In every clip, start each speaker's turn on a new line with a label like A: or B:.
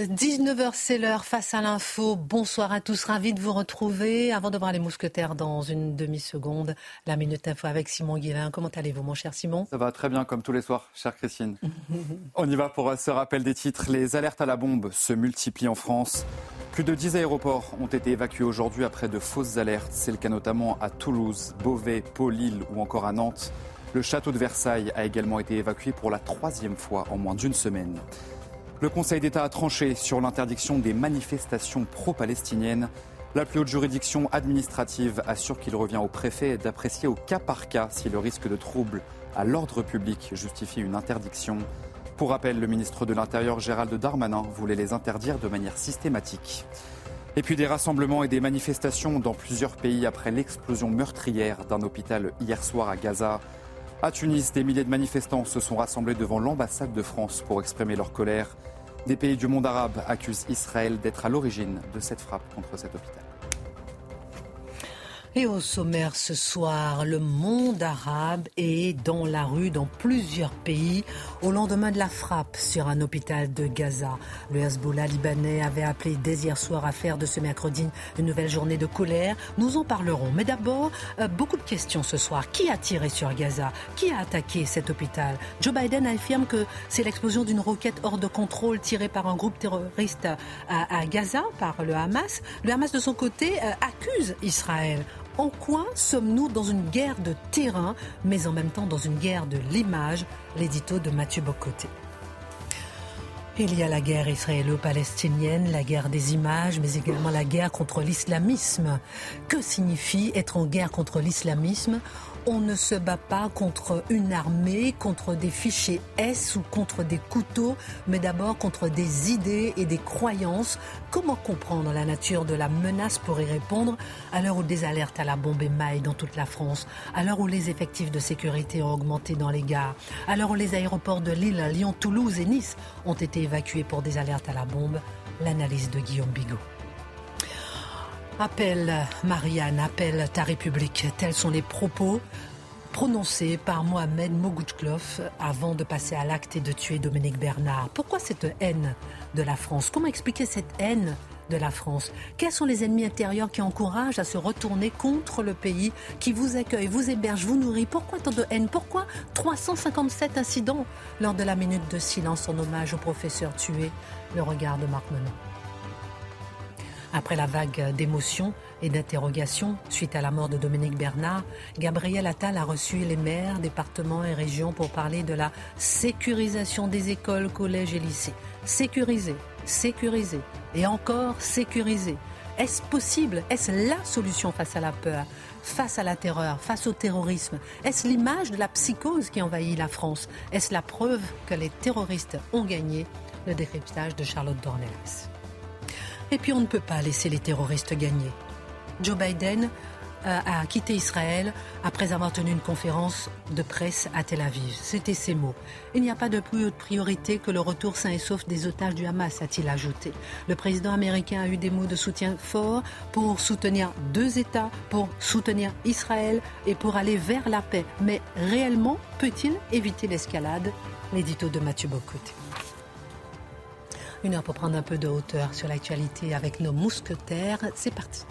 A: 19h, c'est l'heure face à l'info. Bonsoir à tous, ravi de vous retrouver. Avant de voir les mousquetaires dans une demi-seconde, la Minute Info avec Simon Guillain. Comment allez-vous, mon cher Simon?
B: Ça va très bien, comme tous les soirs, chère Christine. On y va pour ce rappel des titres. Les alertes à la bombe se multiplient en France. Plus de 10 aéroports ont été évacués aujourd'hui après de fausses alertes. C'est le cas notamment à Toulouse, Beauvais, Pau, Lille ou encore à Nantes. Le château de Versailles a également été évacué pour la troisième fois en moins d'une semaine. Le Conseil d'État a tranché sur l'interdiction des manifestations pro-palestiniennes. La plus haute juridiction administrative assure qu'il revient au préfet d'apprécier au cas par cas si le risque de trouble à l'ordre public justifie une interdiction. Pour rappel, le ministre de l'Intérieur Gérald Darmanin voulait les interdire de manière systématique. Et puis des rassemblements et des manifestations dans plusieurs pays après l'explosion meurtrière d'un hôpital hier soir à Gaza. À Tunis, des milliers de manifestants se sont rassemblés devant l'ambassade de France pour exprimer leur colère. Des pays du monde arabe accusent Israël d'être à l'origine de cette frappe contre cet hôpital.
A: Et au sommaire ce soir, le monde arabe est dans la rue dans plusieurs pays au lendemain de la frappe sur un hôpital de Gaza. Le Hezbollah libanais avait appelé dès hier soir à faire de ce mercredi une nouvelle journée de colère. Nous en parlerons. Mais d'abord, euh, beaucoup de questions ce soir. Qui a tiré sur Gaza? Qui a attaqué cet hôpital? Joe Biden affirme que c'est l'explosion d'une roquette hors de contrôle tirée par un groupe terroriste à, Gaza, par le Hamas. Le Hamas de son côté euh, accuse Israël. En quoi sommes-nous dans une guerre de terrain, mais en même temps dans une guerre de l'image L'édito de Mathieu Bocoté. Il y a la guerre israélo-palestinienne, la guerre des images, mais également la guerre contre l'islamisme. Que signifie être en guerre contre l'islamisme? On ne se bat pas contre une armée, contre des fichiers S ou contre des couteaux, mais d'abord contre des idées et des croyances. Comment comprendre la nature de la menace pour y répondre à l'heure où des alertes à la bombe émaillent dans toute la France, à l'heure où les effectifs de sécurité ont augmenté dans les gares, à l'heure où les aéroports de Lille, Lyon, Toulouse et Nice ont été évacués pour des alertes à la bombe? L'analyse de Guillaume Bigot. Appelle Marianne, appelle ta République. Tels sont les propos prononcés par Mohamed Mogouchklof avant de passer à l'acte et de tuer Dominique Bernard. Pourquoi cette haine de la France? Comment expliquer cette haine de la France? Quels sont les ennemis intérieurs qui encouragent à se retourner contre le pays qui vous accueille, vous héberge, vous nourrit? Pourquoi tant de haine? Pourquoi 357 incidents lors de la minute de silence en hommage au professeur tué? Le regard de Marc Menon. Après la vague d'émotions et d'interrogations suite à la mort de Dominique Bernard, Gabriel Attal a reçu les maires, départements et régions pour parler de la sécurisation des écoles, collèges et lycées. Sécuriser, sécuriser et encore sécuriser. Est-ce possible? Est-ce la solution face à la peur face à la terreur, face au terrorisme? Est-ce l'image de la psychose qui envahit la France? Est-ce la preuve que les terroristes ont gagné? Le décryptage de Charlotte Dornelas. Et puis on ne peut pas laisser les terroristes gagner. Joe Biden euh, a quitté Israël après avoir tenu une conférence de presse à Tel Aviv. C'était ses mots. Il n'y a pas de plus haute priorité que le retour sain et sauf des otages du Hamas, a-t-il ajouté. Le président américain a eu des mots de soutien forts pour soutenir deux États, pour soutenir Israël et pour aller vers la paix. Mais réellement, peut-il éviter l'escalade? L'édito de Mathieu Bocoté. Une heure pour prendre un peu de hauteur sur l'actualité avec nos mousquetaires. C'est parti.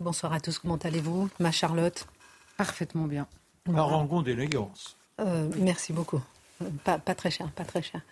A: Bonsoir à tous, comment allez-vous Ma Charlotte?
C: Parfaitement bien.
D: Un rangon d'élégance.
A: Euh, merci beaucoup. Pas, pas, très cher, pas très cher.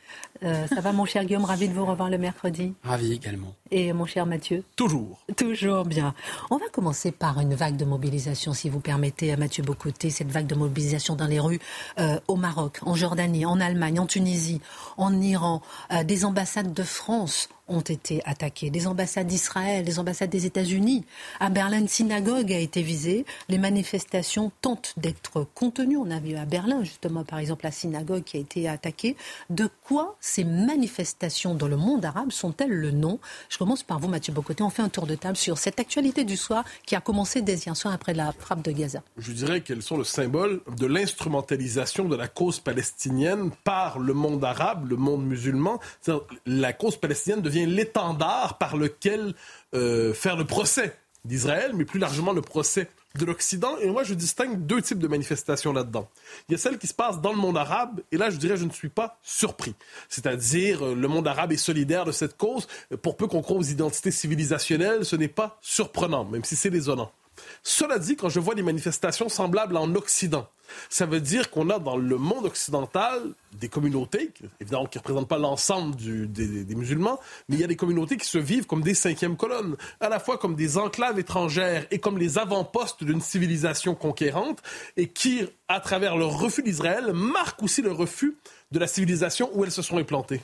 A: Euh, ça va mon cher Guillaume, ravi de vous revoir le mercredi.
E: Ravi également.
A: Et mon cher Mathieu
D: Toujours.
A: Toujours bien. On va commencer par une vague de mobilisation, si vous permettez, Mathieu Bocoté, cette vague de mobilisation dans les rues euh, au Maroc, en Jordanie, en Allemagne, en Tunisie, en Iran. Euh, des ambassades de France ont été attaquées. Les ambassades d'Israël, les ambassades des États-Unis. À Berlin, une synagogue a été visée. Les manifestations tentent d'être contenues. On a vu à Berlin, justement, par exemple, la synagogue qui a été attaquée. De quoi ces manifestations dans le monde arabe sont-elles le nom? Je commence par vous, Mathieu Bocoté. On fait un tour de table sur cette actualité du soir qui a commencé dès hier soir après la frappe de Gaza.
C: Je dirais qu'elles sont le symbole de l'instrumentalisation de la cause palestinienne par le monde arabe, le monde musulman. La cause palestinienne devient l'étendard par lequel euh, faire le procès d'Israël, mais plus largement le procès de l'Occident. Et moi, je distingue deux types de manifestations là-dedans. Il y a celle qui se passe dans le monde arabe, et là, je dirais, je ne suis pas surpris. C'est-à-dire, euh, le monde arabe est solidaire de cette cause. Pour peu qu'on croit aux identités civilisationnelles, ce n'est pas surprenant, même si c'est désolant. Cela dit, quand je vois des manifestations semblables en Occident, ça veut dire qu'on a dans le monde occidental des communautés, évidemment qui ne représentent pas l'ensemble des, musulmans, mais il y a des communautés qui se vivent comme des cinquièmes colonnes, à la fois comme des enclaves étrangères et comme les avant-postes d'une civilisation conquérante, et qui, à travers le refus d'Israël, marquent aussi le refus de la civilisation où elles se sont implantées.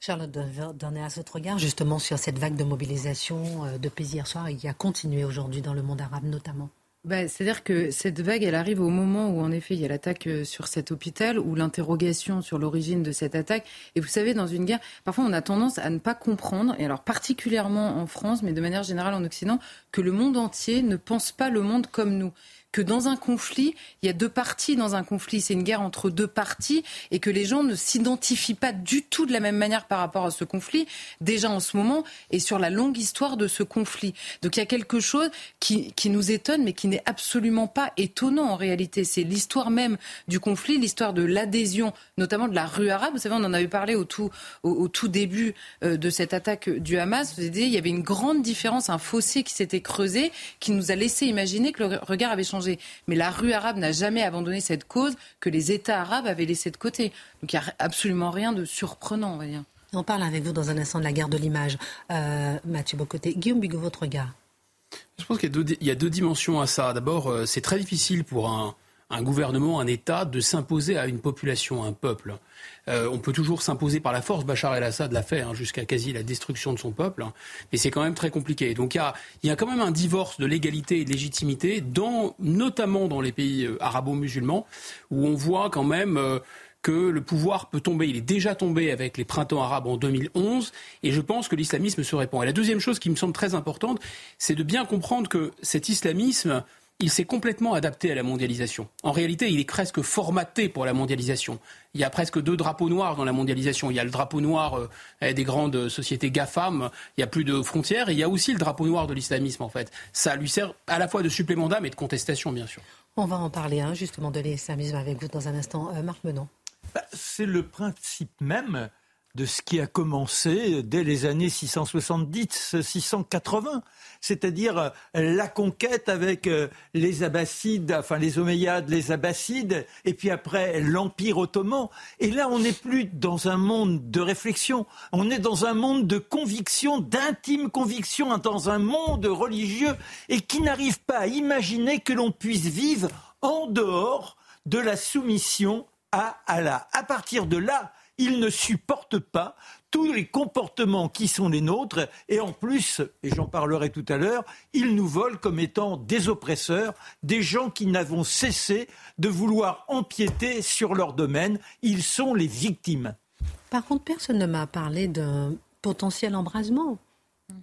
A: Charlotte à votre regard justement sur cette vague de mobilisation euh, de pays hier soir et qui a continué aujourd'hui dans le monde arabe notamment.
E: Bah, c'est-à-dire que cette vague, elle arrive au moment où, en effet, il y a l'attaque euh, sur cet hôpital, ou l'interrogation sur l'origine de cette attaque. Et vous savez, dans une guerre, parfois, on a tendance à ne pas comprendre, et alors particulièrement en France, mais de manière générale en Occident, que le monde entier ne pense pas le monde comme nous que dans un conflit, il y a deux parties dans un conflit, c'est une guerre entre deux parties, et que les gens ne s'identifient pas du tout de la même manière par rapport à ce conflit, déjà en ce moment, et sur la longue histoire de ce conflit. Donc il y a quelque chose qui, qui nous étonne, mais qui n'est absolument pas étonnant en réalité. C'est l'histoire même du conflit, l'histoire de l'adhésion, notamment de la rue arabe. Vous savez, on en avait parlé au tout, au, tout début euh, de cette attaque du Hamas. Vous avez il y avait une grande différence, un fossé qui s'était creusé, qui nous a laissé imaginer que le regard avait changé mais la rue arabe n'a jamais abandonné cette cause que les États arabes avaient laissée de côté. Donc il n'y a absolument rien de surprenant, on va dire.
A: On parle avec vous dans un instant de la guerre de l'image. Euh, Mathieu Bocoté. Guillaume Bigot, votre regard
F: Je pense qu'il y, a deux dimensions à ça. D'abord, euh, c'est très difficile pour un, un gouvernement, un État, de s'imposer à une population, à un peuple. Euh, on peut toujours s'imposer par la force. Bachar el-Assad l'a fait hein, jusqu'à quasi la destruction de son peuple, hein. mais c'est quand même très compliqué. Donc il y a, quand même un divorce de légalité et de légitimité, notamment dans les pays euh, arabo-musulmans, où on voit quand même euh, que le pouvoir peut tomber. Il est déjà tombé avec les printemps arabes en 2011, et je pense que l'islamisme se répand. Et la deuxième chose qui me semble très importante, c'est de bien comprendre que cet islamisme il s'est complètement adapté à la mondialisation. En réalité, il est presque formaté pour la mondialisation. Il y a presque deux drapeaux noirs dans la mondialisation. Il y a le drapeau noir euh, des grandes sociétés GAFAM, il n'y a plus de frontières, et il y a aussi le drapeau noir de l'islamisme, en fait. Ça lui sert à la fois de supplément d'âme et de contestation, bien sûr.
A: On va en parler, hein, justement, de l'islamisme avec vous dans un instant. Euh, Marc Menon.
D: Bah, c'est le principe même de ce qui a commencé dès les années 670-680, c'est-à-dire euh, la conquête avec euh, les Abbassides, enfin les Omeyyades, les Abbassides, et puis après l'Empire ottoman. Et là, on n'est plus dans un monde de réflexion, on est dans un monde de conviction, d'intime conviction, dans un monde religieux, et qui n'arrive pas à imaginer que l'on puisse vivre en dehors de la soumission à Allah. À partir de là, il ne supporte pas tous les comportements qui sont les nôtres et en plus, et j'en parlerai tout à l'heure, il nous vole comme étant des oppresseurs, des gens qui n'avons cessé de vouloir empiéter sur leur domaine. Ils sont les victimes.
A: Par contre, personne ne m'a parlé d'un potentiel embrasement.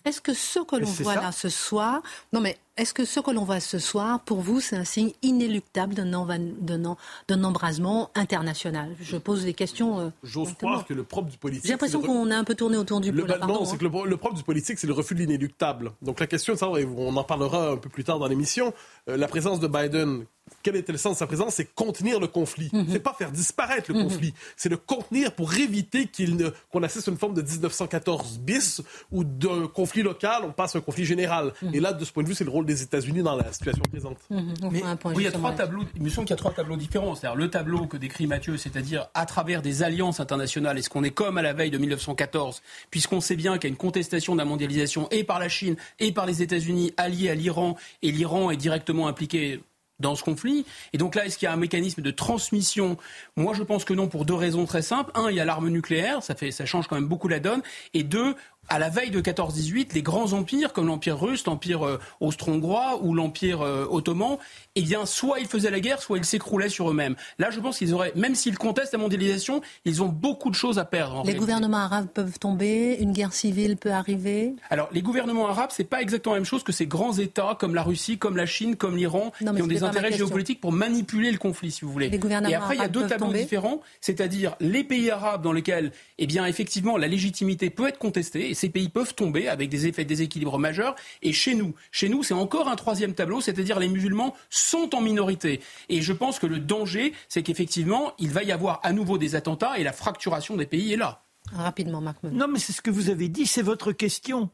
A: Est-ce que ce que l'on voit là ce soir, non mais est-ce que ce que l'on voit ce soir, pour vous, c'est un signe inéluctable d'un embrasement international? Je pose des questions. Euh,
C: J'ose croire que le propre du politique.
A: J'ai l'impression qu'on a un peu tourné autour du pot.
C: Non, c'est que le, propre du politique, c'est le refus de l'inéluctable. Donc la question, ça, on en parlera un peu plus tard dans l'émission. Euh, la présence de Biden, quel était le sens de sa présence C'est contenir le conflit. Mhm. C'est pas faire disparaître le mhm. conflit. C'est le contenir pour éviter qu'il qu'on assiste à une forme de 1914 bis ou d'un conflit local, on passe à un conflit général. Mhm. Et là, de ce point de vue, c'est le rôle des États-Unis dans la situation présente.
F: Mhm. oui, il y a trois tableaux. Il me semble qu'il y a trois tableaux différents. C'est-à-dire le tableau que décrit Mathieu, c'est-à-dire à travers des alliances internationales. Est-ce qu'on est comme à la veille de 1914, puisqu'on sait bien qu'il y a une contestation de la mondialisation et par la Chine et par les États-Unis alliés à l'Iran, et l'Iran est directement impliqué dans ce conflit. Et donc là, est-ce qu'il y a un mécanisme de transmission? Moi, je pense que non, pour deux raisons très simples. Un, il y a l'arme nucléaire, ça, fait, ça change quand même beaucoup la donne. Et deux, à la veille de 14-18, les grands empires comme l'empire russe, l'empire euh, austro-hongrois ou l'empire euh, ottoman, eh bien, soit ils faisaient la guerre, soit ils s'écroulaient sur eux-mêmes. Là, je pense qu'ils auraient, même s'ils contestent la mondialisation, ils ont beaucoup de choses à perdre.
A: les gouvernements arabes peuvent tomber, une guerre civile peut arriver.
F: Alors, les gouvernements arabes, c'est pas exactement la même chose que ces grands États comme la Russie, comme la Chine, comme l'Iran, qui ont des intérêts géopolitiques pour manipuler le conflit, si vous voulez.
A: Les gouvernements
F: Et après, il y a deux tableaux différents, c'est-à-dire les pays arabes dans lesquels, eh bien, effectivement, la légitimité peut être contestée ces pays peuvent tomber avec des effets de déséquilibre majeurs. Et chez nous, chez nous, c'est encore un troisième tableau, c'est-à-dire les musulmans sont en minorité. Et je pense que le danger, c'est qu'effectivement, il va y avoir à nouveau des attentats et la fracturation des pays est là.
A: Rapidement, Marc.
D: Non, mais c'est ce que vous avez dit, c'est votre question.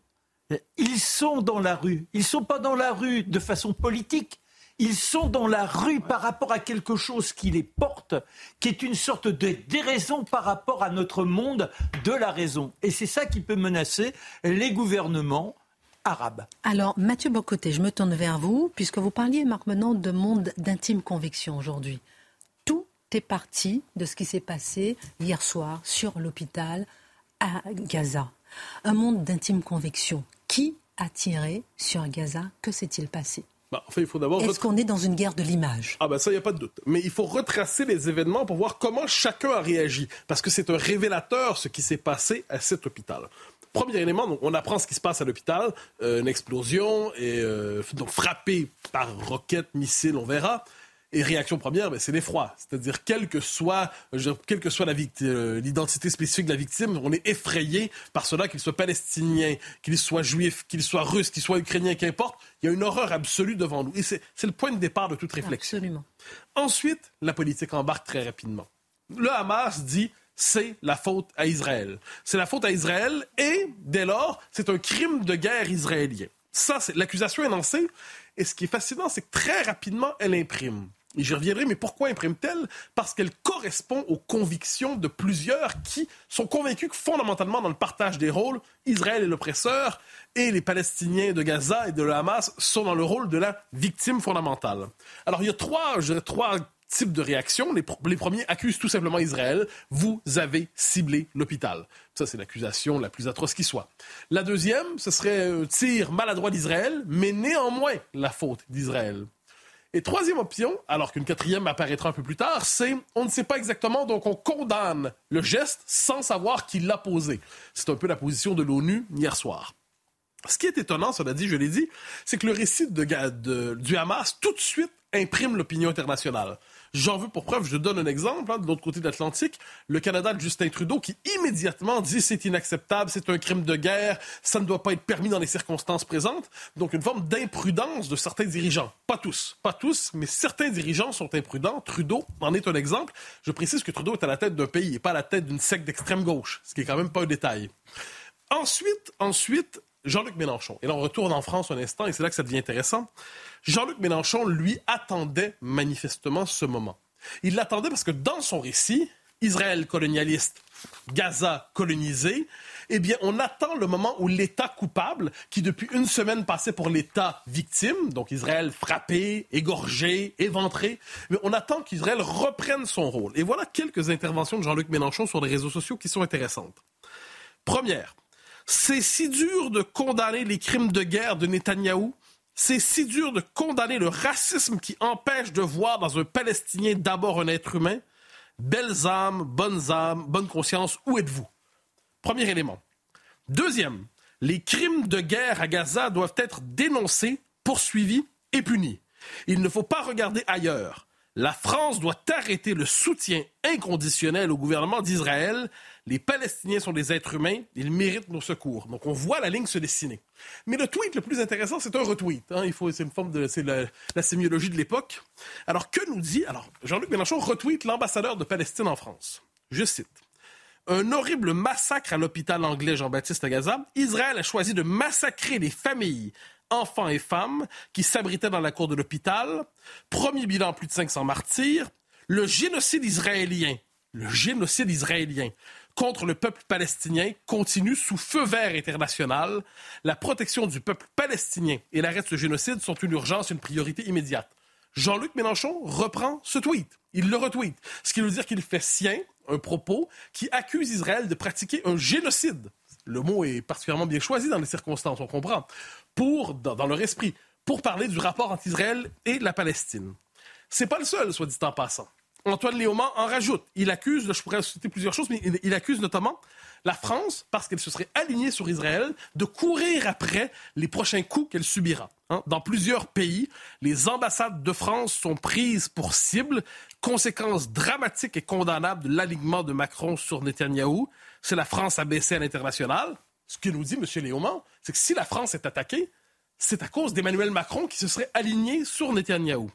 D: Ils sont dans la rue. Ils ne sont pas dans la rue de façon politique. Ils sont dans la rue par rapport à quelque chose qui les porte, qui est une sorte de déraison par rapport à notre monde de la raison. Et c'est ça qui peut menacer les gouvernements arabes.
A: Alors, Mathieu Bocoté, je me tourne vers vous, puisque vous parliez, Marc, maintenant de monde d'intime conviction aujourd'hui. Tout est parti de ce qui s'est passé hier soir sur l'hôpital à Gaza. Un monde d'intime conviction. Qui a tiré sur Gaza? Que s'est-il passé?
C: Bah, il faut d'abord.
A: Est-ce qu'on est dans une guerre de l'image?
C: Ah ben ça, il n'y a pas de doute. Mais il faut retracer les événements pour voir comment chacun a réagi. Parce que c'est un révélateur ce qui s'est passé à cet hôpital. Premier élément, on apprend ce qui se passe à l'hôpital, euh, une explosion, et euh, donc frappé par roquettes, missiles, on verra. Et réaction première, ben, c'est l'effroi. C'est-à-dire, quelle que soit, quelle que soit euh, l'identité spécifique de la victime, on est effrayé par cela, qu'il soit palestinien, qu'il soit juif, qu'il soit russe, qu'il soit ukrainien, qu'importe. Il y a une horreur absolue devant nous. Et c'est le point de départ de toute réflexion.
A: Absolument.
C: Ensuite, la politique embarque très rapidement. Le Hamas dit c'est la faute à Israël. C'est la faute à Israël et, dès lors, c'est un crime de guerre israélien. Ça, c'est l'accusation est lancée. Et ce qui est fascinant, c'est que très rapidement, elle imprime. Et j'y reviendrai, mais pourquoi imprime-t-elle? Parce qu'elle correspond aux convictions de plusieurs qui sont convaincus que fondamentalement, dans le partage des rôles, Israël est l'oppresseur et les Palestiniens de Gaza et de Hamas sont dans le rôle de la victime fondamentale. Alors il y a trois, trois types de réactions. Les, les, premiers accusent tout simplement Israël. Vous avez ciblé l'hôpital. Ça, c'est l'accusation la plus atroce qui soit. La deuxième, ce serait un tir maladroit d'Israël, mais néanmoins la faute d'Israël. Et troisième option, alors qu'une quatrième apparaîtra un peu plus tard, c'est on ne sait pas exactement, donc on condamne le geste sans savoir qui l'a posé. C'est un peu la position de l'ONU hier soir. Ce qui est étonnant, cela dit, je l'ai dit, c'est que le récit de, du Hamas tout de suite imprime l'opinion internationale. J'en veux pour preuve, je donne un exemple, hein, de l'autre côté de l'Atlantique, le Canada de Justin Trudeau qui immédiatement dit c'est inacceptable, c'est un crime de guerre, ça ne doit pas être permis dans les circonstances présentes. Donc une forme d'imprudence de certains dirigeants. Pas tous, pas tous, mais certains dirigeants sont imprudents. Trudeau en est un exemple. Je précise que Trudeau est à la tête d'un pays et pas à la tête d'une secte d'extrême gauche, ce qui est quand même pas un détail. Ensuite, ensuite, Jean-Luc Mélenchon. Et là, on retourne en France un instant, et c'est là que ça devient intéressant. Jean-Luc Mélenchon, lui, attendait manifestement ce moment. Il l'attendait parce que dans son récit, Israël colonialiste, Gaza colonisé, eh bien, on attend le moment où l'État coupable, qui depuis une semaine passait pour l'État victime, donc Israël frappé, égorgé, éventré, mais on attend qu'Israël reprenne son rôle. Et voilà quelques interventions de Jean-Luc Mélenchon sur les réseaux sociaux qui sont intéressantes. Première, c'est si dur de condamner les crimes de guerre de Netanyahou. C'est si dur de condamner le racisme qui empêche de voir dans un Palestinien d'abord un être humain. Belles âmes, bonnes âmes, bonne conscience, où êtes-vous? Premier élément. Deuxième, les crimes de guerre à Gaza doivent être dénoncés, poursuivis et punis. Il ne faut pas regarder ailleurs. La France doit arrêter le soutien inconditionnel au gouvernement d'Israël les Palestiniens sont des êtres humains, ils méritent nos secours. Donc on voit la ligne se dessiner. Mais le tweet le plus intéressant, c'est un retweet. Hein. Il faut, c'est une forme de, c'est la, la sémiologie de l'époque. Alors que nous dit, alors Jean-Luc Mélenchon retweet l'ambassadeur de Palestine en France. Je cite. Un horrible massacre à l'hôpital anglais Jean-Baptiste à Gaza. Israël a choisi de massacrer les familles enfants et femmes qui s'abritaient dans la cour de l'hôpital. Premier bilan, plus de 500 martyrs. Le génocide israélien, le génocide israélien contre le peuple palestinien continue sous feu vert international. La protection du peuple palestinien et l'arrêt de ce génocide sont une urgence, une priorité immédiate. Jean-Luc Mélenchon reprend ce tweet. Il le retweet. Ce qui veut dire qu'il fait sien un propos qui accuse Israël de pratiquer un génocide. Le mot est particulièrement bien choisi dans les circonstances, on comprend. Pour, dans, leur esprit, pour parler du rapport entre Israël et la Palestine. C'est pas le seul, soit dit en passant. Antoine Léaumont en rajoute. Il accuse, je pourrais citer plusieurs choses, mais il accuse notamment la France, parce qu'elle se serait alignée sur Israël, de courir après les prochains coups qu'elle subira. Hein. Dans plusieurs pays, les ambassades de France sont prises pour cible, conséquence dramatique et condamnable de l'alignement de Macron sur Netanyahou. C'est la France a baissé à l'international. Ce que nous dit M. Léaumont, c'est que si la France est attaquée, c'est à cause d'Emmanuel Macron qui se serait aligné sur Netanyahou.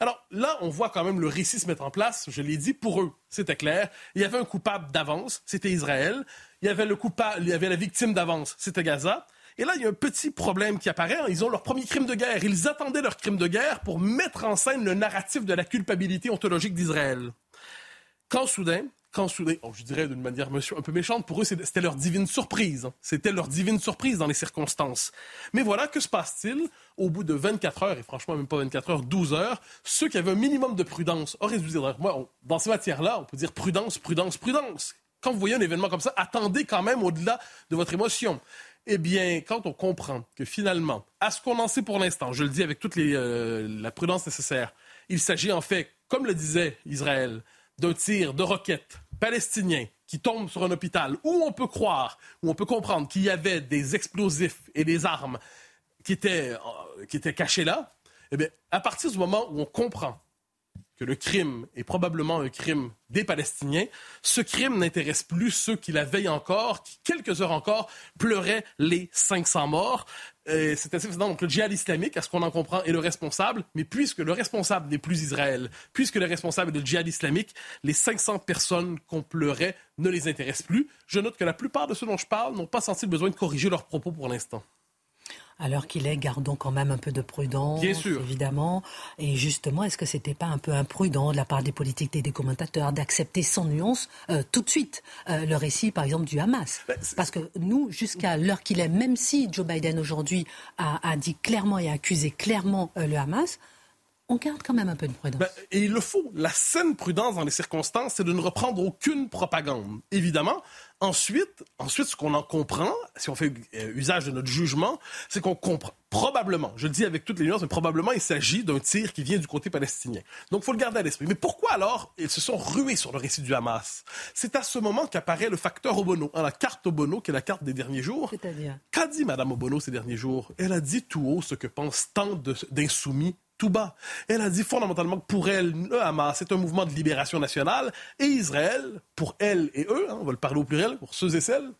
C: Alors là, on voit quand même le récit se mettre en place. Je l'ai dit, pour eux, c'était clair. Il y avait un coupable d'avance, c'était Israël. Il y avait le coupable, il y avait la victime d'avance, c'était Gaza. Et là, il y a un petit problème qui apparaît. Ils ont leur premier crime de guerre. Ils attendaient leur crime de guerre pour mettre en scène le narratif de la culpabilité ontologique d'Israël. Quand soudain, quand oh, je dirais d'une manière un peu méchante, pour eux, c'était leur divine surprise. Hein. C'était leur divine surprise dans les circonstances. Mais voilà, que se passe-t-il? Au bout de 24 heures, et franchement, même pas 24 heures, 12 heures, ceux qui avaient un minimum de prudence auraient dû dire, moi, dans ces matières-là, on peut dire prudence, prudence, prudence. Quand vous voyez un événement comme ça, attendez quand même au-delà de votre émotion. Eh bien, quand on comprend que finalement, à ce qu'on en sait pour l'instant, je le dis avec toute euh, la prudence nécessaire, il s'agit en fait, comme le disait Israël, d'un tir de roquettes palestinien qui tombe sur un hôpital où on peut croire, où on peut comprendre qu'il y avait des explosifs et des armes qui étaient, euh, qui étaient cachés là, eh bien, à partir du moment où on comprend que le crime est probablement un crime des Palestiniens, ce crime n'intéresse plus ceux qui la veillent encore, qui, quelques heures encore, pleuraient les 500 morts. C'est assez fascinant. Donc, le djihad islamique, à ce qu'on en comprend, est le responsable. Mais puisque le responsable n'est plus Israël, puisque le responsable est le djihad islamique, les 500 personnes qu'on pleurait ne les intéressent plus. Je note que la plupart de ceux dont je parle n'ont pas senti le besoin de corriger leurs propos pour l'instant.
A: Alors qu'il est, gardons quand même un peu de prudence,
C: Bien sûr.
A: évidemment. Et justement, est-ce que c'était pas un peu imprudent de la part des politiques et des commentateurs d'accepter sans nuance euh, tout de suite euh, le récit, par exemple, du Hamas? Ben, Parce que nous, jusqu'à l'heure qu'il est, même si Joe Biden aujourd'hui a, dit clairement et a accusé clairement euh, le Hamas, on garde quand même un peu de prudence. Ben,
C: et il le faut. La saine prudence dans les circonstances, c'est de ne reprendre aucune propagande. Évidemment, ensuite, ensuite ce qu'on en comprend, si on fait euh, usage de notre jugement, c'est qu'on comprend probablement, je le dis avec toutes les nuances, mais probablement il s'agit d'un tir qui vient du côté palestinien. Donc il faut le garder à l'esprit. Mais pourquoi alors ils se sont rués sur le récit du Hamas? C'est à ce moment qu'apparaît le facteur Obono, hein, la carte Obono, qui est la carte des derniers jours.
A: C'est-à-dire?
C: Qu'a dit Mme Obono ces derniers jours? Elle a dit tout haut ce que pensent tant d'insoumis Elle a dit fondamentalement que pour elle, le Hamas, c'est un mouvement de libération nationale et Israël, pour elle et eux, hein, on va le parler au pluriel, pour ceux et celles,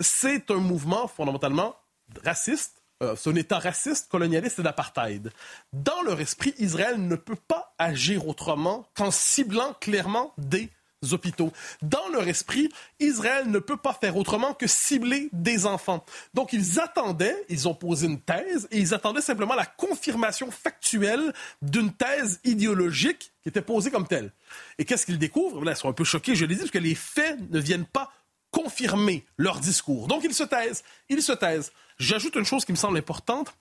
C: c'est un mouvement fondamentalement raciste, euh, c'est un État raciste, colonialiste et d'apartheid. Dans leur esprit, Israël ne peut pas agir autrement qu'en ciblant clairement des Dans leur esprit, Israël ne peut pas faire autrement que cibler des enfants. Donc ils attendaient, ils ont posé une thèse, et ils attendaient simplement la confirmation factuelle d'une thèse idéologique qui était posée comme telle. Et qu'est-ce qu'ils découvrent? Là, ils sont un peu choqués, je l'ai dit, parce que les faits ne viennent pas confirmer leur discours. Donc ils se taisent, ils se taisent. J'ajoute une chose qui me semble importante,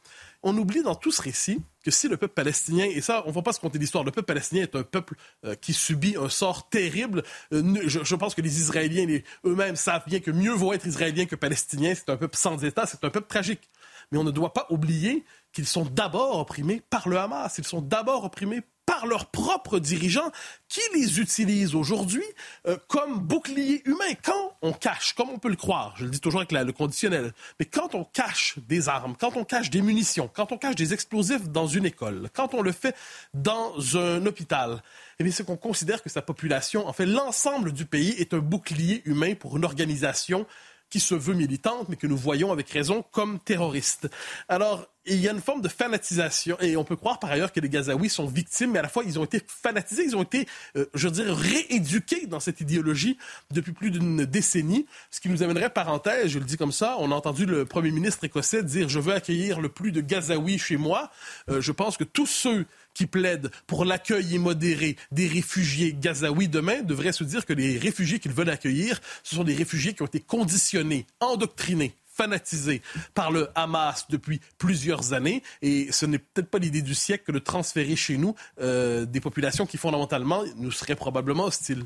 C: on oublie dans tout ce récit que si le peuple palestinien, et ça, on ne va pas se compter l'histoire, le peuple palestinien est un peuple euh, qui subit un sort terrible. Euh, je, pense que les Israéliens eux-mêmes savent bien que mieux vaut être Israélien que Palestinien. C'est un peuple sans État, c'est un peuple tragique. Mais on ne doit pas oublier qu'ils sont d'abord opprimés par le Hamas, ils sont d'abord opprimés par leurs propres dirigeants qui les utilisent aujourd'hui euh, comme bouclier humain. Quand on cache, comme on peut le croire, je le dis toujours avec le conditionnel, mais quand on cache des armes, quand on cache des munitions, quand on cache des explosifs dans une école, quand on le fait dans un hôpital, eh bien, c'est qu'on considère que sa population, en fait, l'ensemble du pays est un bouclier humain pour une organisation qui se veut militante, mais que nous voyons avec raison comme terroriste. Alors, il y a une forme de fanatisation, et on peut croire par ailleurs que les Gazaouis sont victimes, mais à la fois ils ont été fanatisés, ils ont été, euh, je veux dire, rééduqués dans cette idéologie depuis plus d'une décennie, ce qui nous amènerait, parenthèse, je le dis comme ça, on a entendu le premier ministre écossais dire « je veux accueillir le plus de Gazaouis chez moi euh, Je pense que tous ceux qui plaident pour l'accueil immodéré des réfugiés gazaouis demain devraient se dire que les réfugiés qu'ils veulent accueillir, ce sont des réfugiés qui ont été conditionnés, endoctrinés, fanatisés par le Hamas depuis plusieurs années. Et ce n'est peut-être pas l'idée du siècle que de transférer chez nous euh, des populations qui fondamentalement nous seraient probablement hostiles.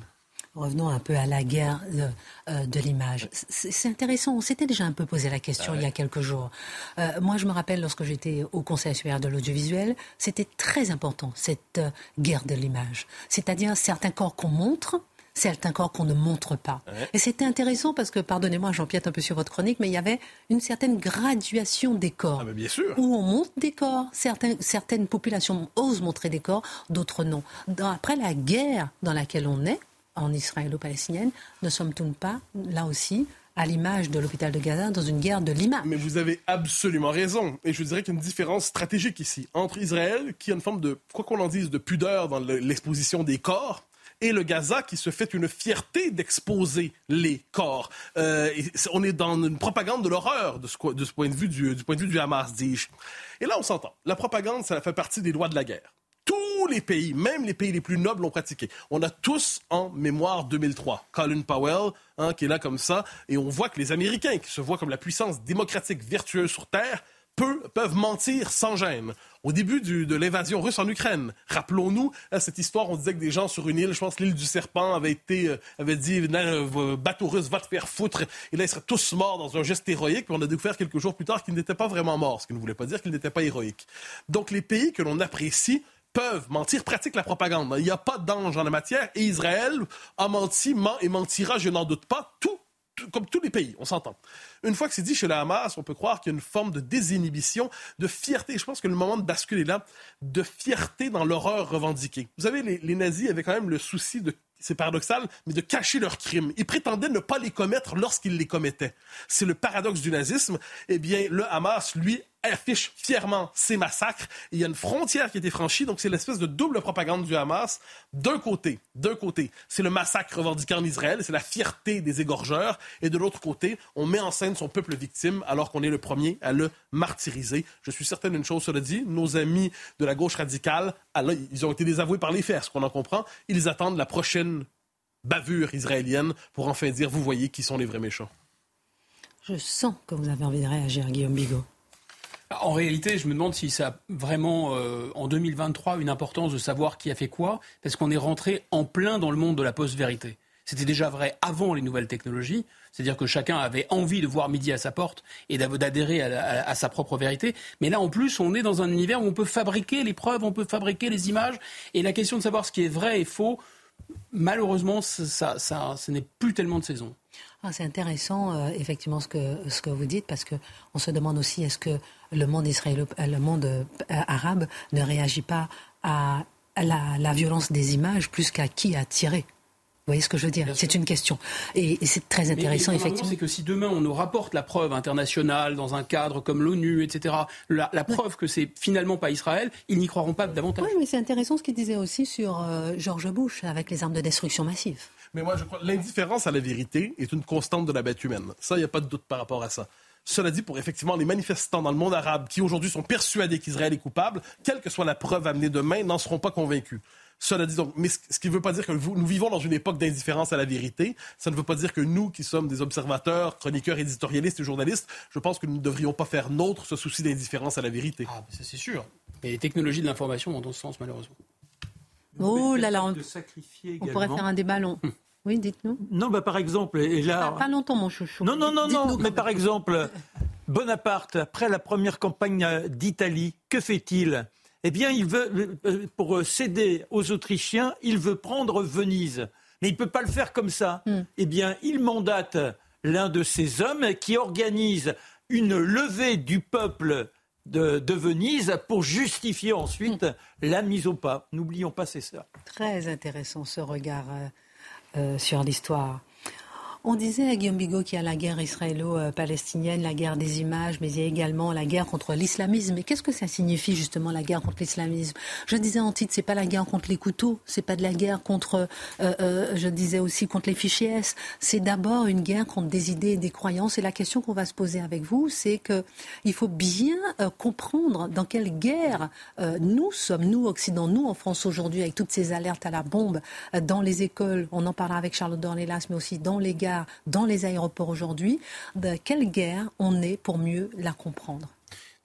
A: Revenons un peu à la guerre de, euh, l'image. C'est intéressant. On s'était déjà un peu posé la question ah il y a quelques jours. Euh, moi, je me rappelle lorsque j'étais au Conseil supérieur de l'audiovisuel, c'était très important cette euh, guerre de l'image. C'est-à-dire certains corps qu'on montre, certains corps qu'on ne montre pas. Et c'était intéressant parce que, pardonnez-moi, j'empiète un peu sur votre chronique, mais il y avait une certaine graduation des corps.
C: Ah bien sûr.
A: Où on montre des corps. Certaines populations osent montrer des corps, d'autres non. après la guerre dans laquelle on est, en israélo-palestinienne, ne sommes-nous pas, là aussi, à l'image de l'hôpital de Gaza, dans une guerre de l'image.
C: Mais vous avez absolument raison. Et je dirais qu'il y a une différence stratégique ici entre Israël, qui a une forme de, quoi qu'on en dise, de pudeur dans l'exposition des corps, et le Gaza qui se fait une fierté d'exposer les corps. Euh, on est dans une propagande de l'horreur de ce, point de vue du, du point de vue du Hamas, dis-je. Et là, on s'entend. La propagande, ça fait partie des lois de la guerre tous les pays, même les pays les plus nobles, l'ont pratiqué. On a tous en mémoire 2003. Colin Powell, hein, qui est là comme ça, et on voit que les Américains, qui se voient comme la puissance démocratique vertueuse sur Terre, peuvent mentir sans gêne. Au début de l'invasion russe en Ukraine, rappelons-nous hein, cette histoire, on disait que des gens sur une île, je pense l'île du Serpent, avaient, été, euh, avaient dit euh, bateau russe, va te faire foutre », et là ils seraient tous morts dans un geste héroïque, puis on a découvert quelques jours plus tard qu'ils n'étaient pas vraiment morts, ce qui ne voulait pas dire qu'ils n'étaient pas héroïques. Donc les pays que l'on apprécie peuvent mentir, pratiquent la propagande. Il n'y a pas d'ange en la matière et Israël a menti, ment et mentira, je n'en doute pas, tout, comme tous les pays, on s'entend. Une fois que c'est dit chez la Hamas, on peut croire qu'il y a une forme de désinhibition, de fierté. Je pense que le moment de basculer là, de fierté dans l'horreur revendiquée. Vous savez, les, les nazis avaient quand même le souci de c'est paradoxal, mais de cacher leurs crimes. Ils prétendaient ne pas les commettre lorsqu'ils les commettaient. C'est le paradoxe du nazisme. Eh bien, le Hamas, lui, affiche fièrement ses massacres. il y a une frontière qui a été franchie, donc c'est l'espèce de double propagande du Hamas. D'un côté, d'un côté, c'est le massacre revendiqué en Israël, c'est la fierté des égorgeurs, et de l'autre côté, on met en scène son peuple victime alors qu'on est le premier à le martyriser. Je suis certain d'une chose, cela dit, nos amis de la gauche radicale, ils ont été désavoués par les faits, ce qu'on en comprend. Ils attendent la prochaine bavure israélienne pour enfin dire, vous voyez qui sont les vrais méchants.
A: Je sens que vous avez envie de réagir, Guillaume Bigot.
F: En réalité, je me demande si ça a vraiment, euh, en 2023, une importance de savoir qui a fait quoi, parce qu'on est rentré en plein dans le monde de la post-vérité. C'était déjà vrai avant les nouvelles technologies, c'est-à-dire que chacun avait envie de voir midi à sa porte et d'adhérer à, sa propre vérité. Mais là, en plus, on est dans un univers où on peut fabriquer les preuves, on peut fabriquer les images, et la question de savoir ce qui est vrai et faux, malheureusement, ça, ça, ce n'est plus tellement de saison.
A: Ah, c'est intéressant, euh, effectivement, ce que, ce que vous dites, parce qu'on se demande aussi est-ce que le monde, israélo, euh, le monde euh, arabe ne réagit pas à la, violence des images plus qu'à qui a tiré? Vous voyez ce que je veux dire? C'est une question. Et, c'est très intéressant, effectivement.
F: C'est que si demain on nous rapporte la preuve internationale dans un cadre comme l'ONU, etc., la, preuve que c'est finalement pas Israël, ils n'y croiront pas davantage.
A: Oui, mais c'est intéressant ce qu'il disait aussi sur George Bush avec les armes de destruction massive.
C: Mais moi, je crois que l'indifférence à la vérité est une constante de la bête humaine. Ça, il n'y a pas de doute par rapport à ça. Cela dit, pour effectivement les manifestants dans le monde arabe qui aujourd'hui sont persuadés qu'Israël est coupable, quelle que soit la preuve amenée demain, n'en seront pas convaincus. Cela dit donc, mais ce qui ne veut pas dire que nous vivons dans une époque d'indifférence à la vérité. Ça ne veut pas dire que nous, qui sommes des observateurs, chroniqueurs, éditorialistes et journalistes, je pense que nous ne devrions pas faire nôtre ce souci d'indifférence à la vérité.
F: Ah, ça c'est sûr. Mais les technologies de l'information vont dans ce sens, malheureusement.
A: Oh là là, on, on pourrait faire un débat long. Oui, dites-nous.
D: Non, bah, par exemple, et là.
A: Pas, longtemps, mon chouchou.
D: Non, non, non, non, mais par exemple, Bonaparte, après la première campagne d'Italie, que fait-il? Eh bien, il veut, euh, pour céder aux Autrichiens, il veut prendre Venise. Mais il ne peut pas le faire comme ça. Hmm. Eh bien, il mandate l'un de ses hommes qui organise une levée du peuple de, Venise pour justifier ensuite la mise au pas. N'oublions pas, c'est ça.
A: Très intéressant ce regard. Euh, euh, sur l'histoire. On disait à Guillaume Bigot qu'il y a la guerre israélo-palestinienne, la guerre des images, mais il y a également la guerre contre l'islamisme. Mais qu'est-ce que ça signifie justement la guerre contre l'islamisme? Je disais en titre, c'est pas la guerre contre les couteaux, c'est pas de la guerre contre, euh, euh, je disais aussi contre les fichiers. C'est d'abord une guerre contre des idées et des croyances. Et la question qu'on va se poser avec vous, c'est que il faut bien euh, comprendre dans quelle guerre nous sommes, nous Occident, nous en France aujourd'hui, avec toutes ces alertes à la bombe dans les écoles. On en parlera avec Charlotte Dornelas, mais aussi dans les gares dans les aéroports aujourd'hui. De quelle guerre on est pour mieux la comprendre?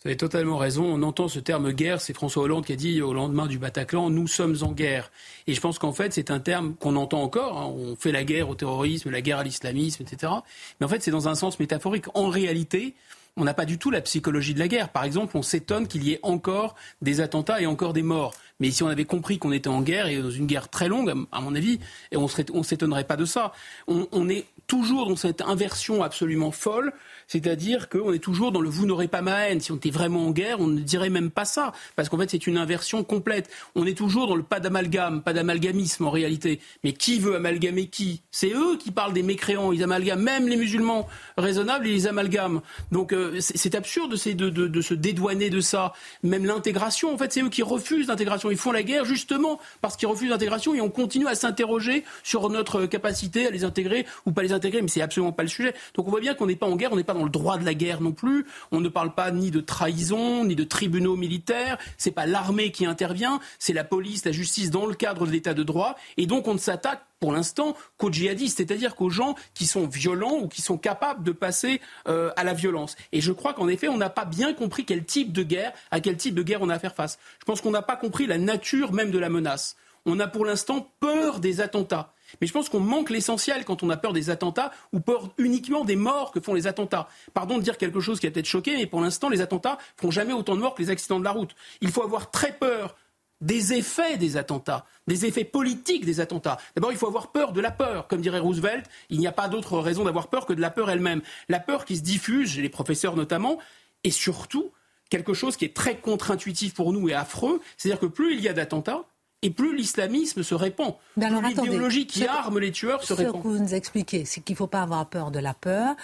F: Vous avez totalement raison. On entend ce terme guerre. C'est François Hollande qui a dit au lendemain du Bataclan, nous sommes en guerre. Et je pense qu'en fait, c'est un terme qu'on entend encore. Hein. On fait la guerre au terrorisme, la guerre à l'islamisme, etc. Mais en fait, c'est dans un sens métaphorique. En réalité, on n'a pas du tout la psychologie de la guerre. Par exemple, on s'étonne qu'il y ait encore des attentats et encore des morts. Mais si on avait compris qu'on était en guerre et dans une guerre très longue, à mon avis, et on ne s'étonnerait pas de ça. on, est toujours dans cette inversion absolument folle c'est-à-dire qu'on est toujours dans le vous n'aurez pas ma haine. Si on était vraiment en guerre, on ne dirait même pas ça. Parce qu'en fait, c'est une inversion complète. On est toujours dans le pas d'amalgame, pas d'amalgamisme en réalité. Mais qui veut amalgamer qui? C'est eux qui parlent des mécréants. Ils amalgament même les musulmans raisonnables, ils les amalgament. Donc euh, c'est absurde de, se dédouaner de ça. Même l'intégration, en fait, c'est eux qui refusent l'intégration. Ils font la guerre justement parce qu'ils refusent l'intégration et on continue à s'interroger sur notre capacité à les intégrer ou pas les intégrer. Mais c'est absolument pas le sujet. Donc on voit bien qu'on n'est pas en guerre, on n'est pas dans le droit de la guerre non plus. On ne parle pas ni de trahison, ni de tribunaux militaires. C'est pas l'armée qui intervient, c'est la police, la justice dans le cadre de l'état de droit. Et donc on ne s'attaque pour l'instant qu'aux djihadistes, c'est-à-dire qu'aux gens qui sont violents ou qui sont capables de passer euh, à la violence. Et je crois qu'en effet, on n'a pas bien compris quel type de guerre, à quel type de guerre on a à faire face. Je pense qu'on n'a pas compris la nature même de la menace. On a pour l'instant peur des attentats. Mais je pense qu'on manque l'essentiel quand on a peur des attentats ou peur uniquement des morts que font les attentats. Pardon de dire quelque chose qui a peut-être choqué, mais pour l'instant, les attentats font jamais autant de morts que les accidents de la route. Il faut avoir très peur des effets des attentats, des effets politiques des attentats. D'abord, il faut avoir peur de la peur. Comme dirait Roosevelt, il n'y a pas d'autre raison d'avoir peur que de la peur elle-même. La peur qui se diffuse, chez les professeurs notamment, et surtout quelque chose qui est très contre-intuitif pour nous et affreux, c'est-à-dire que plus il y a d'attentats, et plus l'islamisme se répand. plus l'idéologie qui arme les tueurs se répand.
A: Ce que vous nous expliquez, c'est qu'il ne faut pas avoir peur de la peur.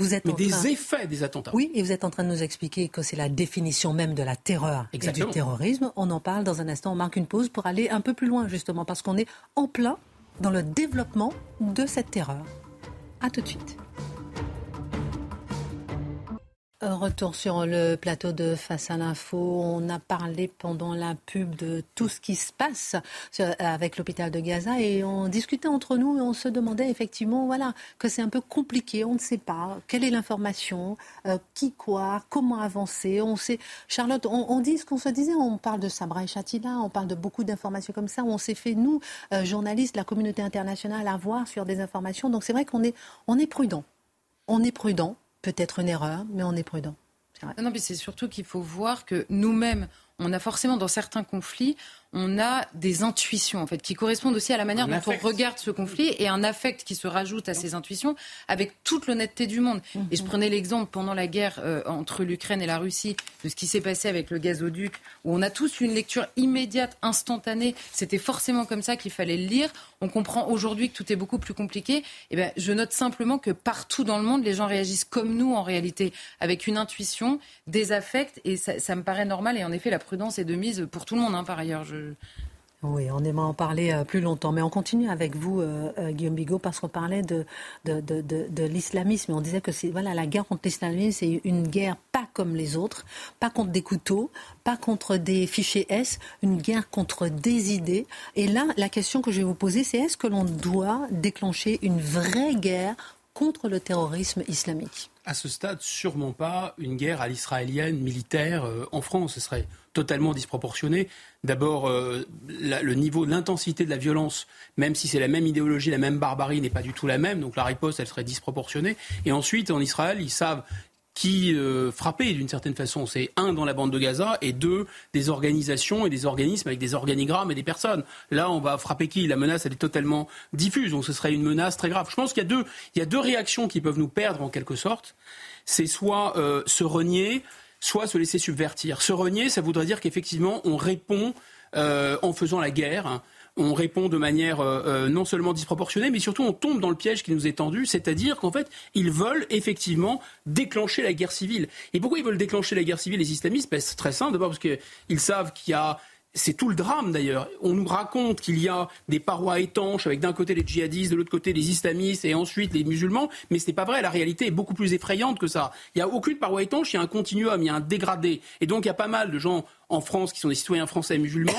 F: Vous êtes Mais des effets des attentats.
A: Oui, et vous êtes en train de nous expliquer que c'est la définition même de la terreur et du terrorisme. On en parle dans un instant. On marque une pause pour aller un peu plus loin, justement, parce qu'on est en plein dans le développement de cette terreur. A tout de suite. Retour sur le plateau de Face à l'info. On a parlé pendant la pub de tout ce qui se passe avec l'hôpital de Gaza et on discutait entre nous et on se demandait effectivement voilà, que c'est un peu compliqué. On ne sait pas quelle est l'information, euh, qui quoi, comment avancer? On sait, Charlotte, on, dit ce qu'on se disait. On parle de Sabra et Chatila, on parle de beaucoup d'informations comme ça. On s'est fait, nous, euh, journalistes, la communauté internationale, avoir sur des informations. Donc c'est vrai qu'on est, on est prudent. On est prudent peut-être une erreur, mais on est prudent.
E: Non, mais c'est surtout qu'il faut voir que nous-mêmes, on a forcément dans certains conflits, on a des intuitions en fait qui correspondent aussi à la manière dont on regarde ce conflit et un affect qui se rajoute à ces intuitions avec toute l'honnêteté du monde. Et je mhm. prenais l'exemple pendant la guerre euh, entre l'Ukraine et la Russie de ce qui s'est passé avec le gazoduc où on a tous une lecture immédiate, instantanée. C'était forcément comme ça qu'il fallait le lire. On comprend aujourd'hui que tout est beaucoup plus compliqué. Et eh ben, je note simplement que partout dans le monde, les gens réagissent comme nous en réalité, avec une intuition, des affects, et ça, ça me paraît normal. Et en effet, la prudence est de mise pour tout le monde, hein, par ailleurs. Je,
A: oui, on aimerait en parler euh, plus longtemps, mais on continue avec vous, euh, euh, Guillaume Bigot, parce qu'on parlait de, l'islamisme. On disait que voilà la guerre contre l'islamisme, c'est une guerre pas comme les autres, pas contre des couteaux, pas contre des fichiers S, une guerre contre des idées. Et là, la question que je vais vous poser, c'est est-ce que l'on doit déclencher une vraie guerre contre le terrorisme islamique
F: À ce stade, sûrement pas une guerre à l'israélienne militaire en France. Ce serait totalement disproportionné. D'abord, euh, le niveau, l'intensité de la violence, même si c'est la même idéologie, la même barbarie, n'est pas du tout la même. Donc la riposte, elle serait disproportionnée. Et ensuite, en Israël, ils savent qui euh, frapper d'une certaine façon. C'est un dans la bande de Gaza et deux des organisations et des organismes avec des organigrammes et des personnes. Là, on va frapper qui? La menace, elle est totalement diffuse, donc ce serait une menace très grave. Je pense qu'il y a deux, il y a deux réactions qui peuvent nous perdre en quelque sorte. C'est soit euh, se renier, soit se laisser subvertir. Se renier, ça voudrait dire qu'effectivement, on répond euh, en faisant la guerre. On répond de manière euh, euh, non seulement disproportionnée, mais surtout on tombe dans le piège qui nous est tendu, c'est-à-dire qu'en fait, ils veulent effectivement déclencher la guerre civile. Et pourquoi ils veulent déclencher la guerre civile, les islamistes? Ben, C'est très simple, d'abord parce qu'ils savent qu'il y a c'est tout le drame d'ailleurs. On nous raconte qu'il y a des parois étanches avec d'un côté les djihadistes, de l'autre côté les islamistes et ensuite les musulmans, mais ce n'est pas vrai. La réalité est beaucoup plus effrayante que ça. Il n'y a aucune paroi étanche, il y a un continuum, il y a un dégradé. Et donc il y a pas mal de gens en France qui sont des citoyens français musulmans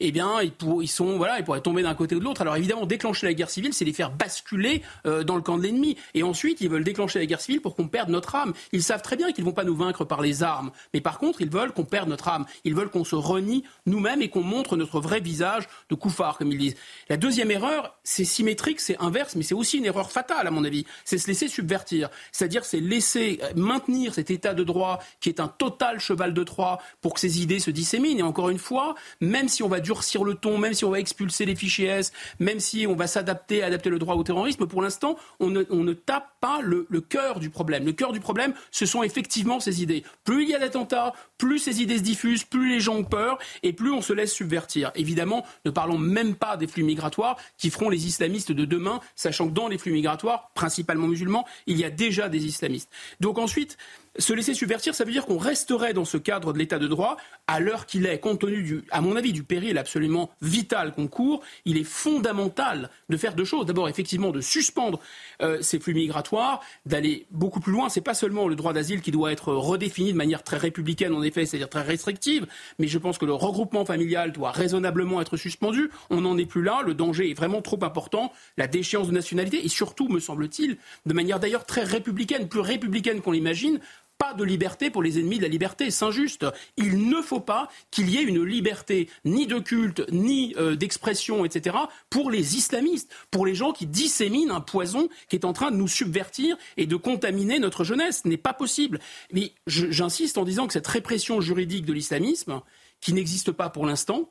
F: eh bien, ils, sont, voilà, ils pourraient tomber d'un côté ou de l'autre. Alors évidemment, déclencher la guerre civile, c'est les faire basculer euh, dans le camp de l'ennemi. Et ensuite, ils veulent déclencher la guerre civile pour qu'on perde notre âme. Ils savent très bien qu'ils ne vont pas nous vaincre par les armes, mais par contre, ils veulent qu'on perde notre âme. Ils veulent qu'on se renie nous-mêmes et qu'on montre notre vrai visage de couffard, comme ils disent. La deuxième erreur, c'est symétrique, c'est inverse, mais c'est aussi une erreur fatale, à mon avis. C'est se laisser subvertir. C'est-à-dire, c'est laisser euh, maintenir cet état de droit qui est un total cheval de Troie pour que ces idées se disséminent. Et encore une fois, même si on va durcir le ton, même si on va expulser les fichiers S, même si on va s'adapter, adapter le droit au terrorisme, pour l'instant, on ne, tape pas le, le cœur du problème. Le cœur du problème, ce sont effectivement ces idées. Plus il y a d'attentats, plus ces idées se diffusent, plus les gens ont peur et plus on se laisse subvertir. Évidemment, ne parlons même pas des flux migratoires qui feront les islamistes de demain, sachant que dans les flux migratoires, principalement musulmans, il y a déjà des islamistes. Donc ensuite, se laisser subvertir, ça veut dire qu'on resterait dans ce cadre de l'état de droit à l'heure qu'il est, compte tenu, du, à mon avis, du péril absolument vital qu'on court. Il est fondamental de faire deux choses. D'abord, effectivement, de suspendre euh, ces flux migratoires, d'aller beaucoup plus loin. C'est pas seulement le droit d'asile qui doit être redéfini de manière très républicaine, en effet, c'est-à-dire très restrictive, mais je pense que le regroupement familial doit raisonnablement être suspendu. On n'en est plus là. Le danger est vraiment trop important. La déchéance de nationalité et surtout, me semble-t-il, de manière d'ailleurs très républicaine, plus républicaine qu'on l'imagine, pas de liberté pour les ennemis de la liberté. C'est injuste. Il ne faut pas qu'il y ait une liberté ni de culte, ni euh, d'expression, etc., pour les islamistes, pour les gens qui disséminent un poison qui est en train de nous subvertir et de contaminer notre jeunesse. Ce n'est pas possible. Mais j'insiste en disant que cette répression juridique de l'islamisme, qui n'existe pas pour l'instant,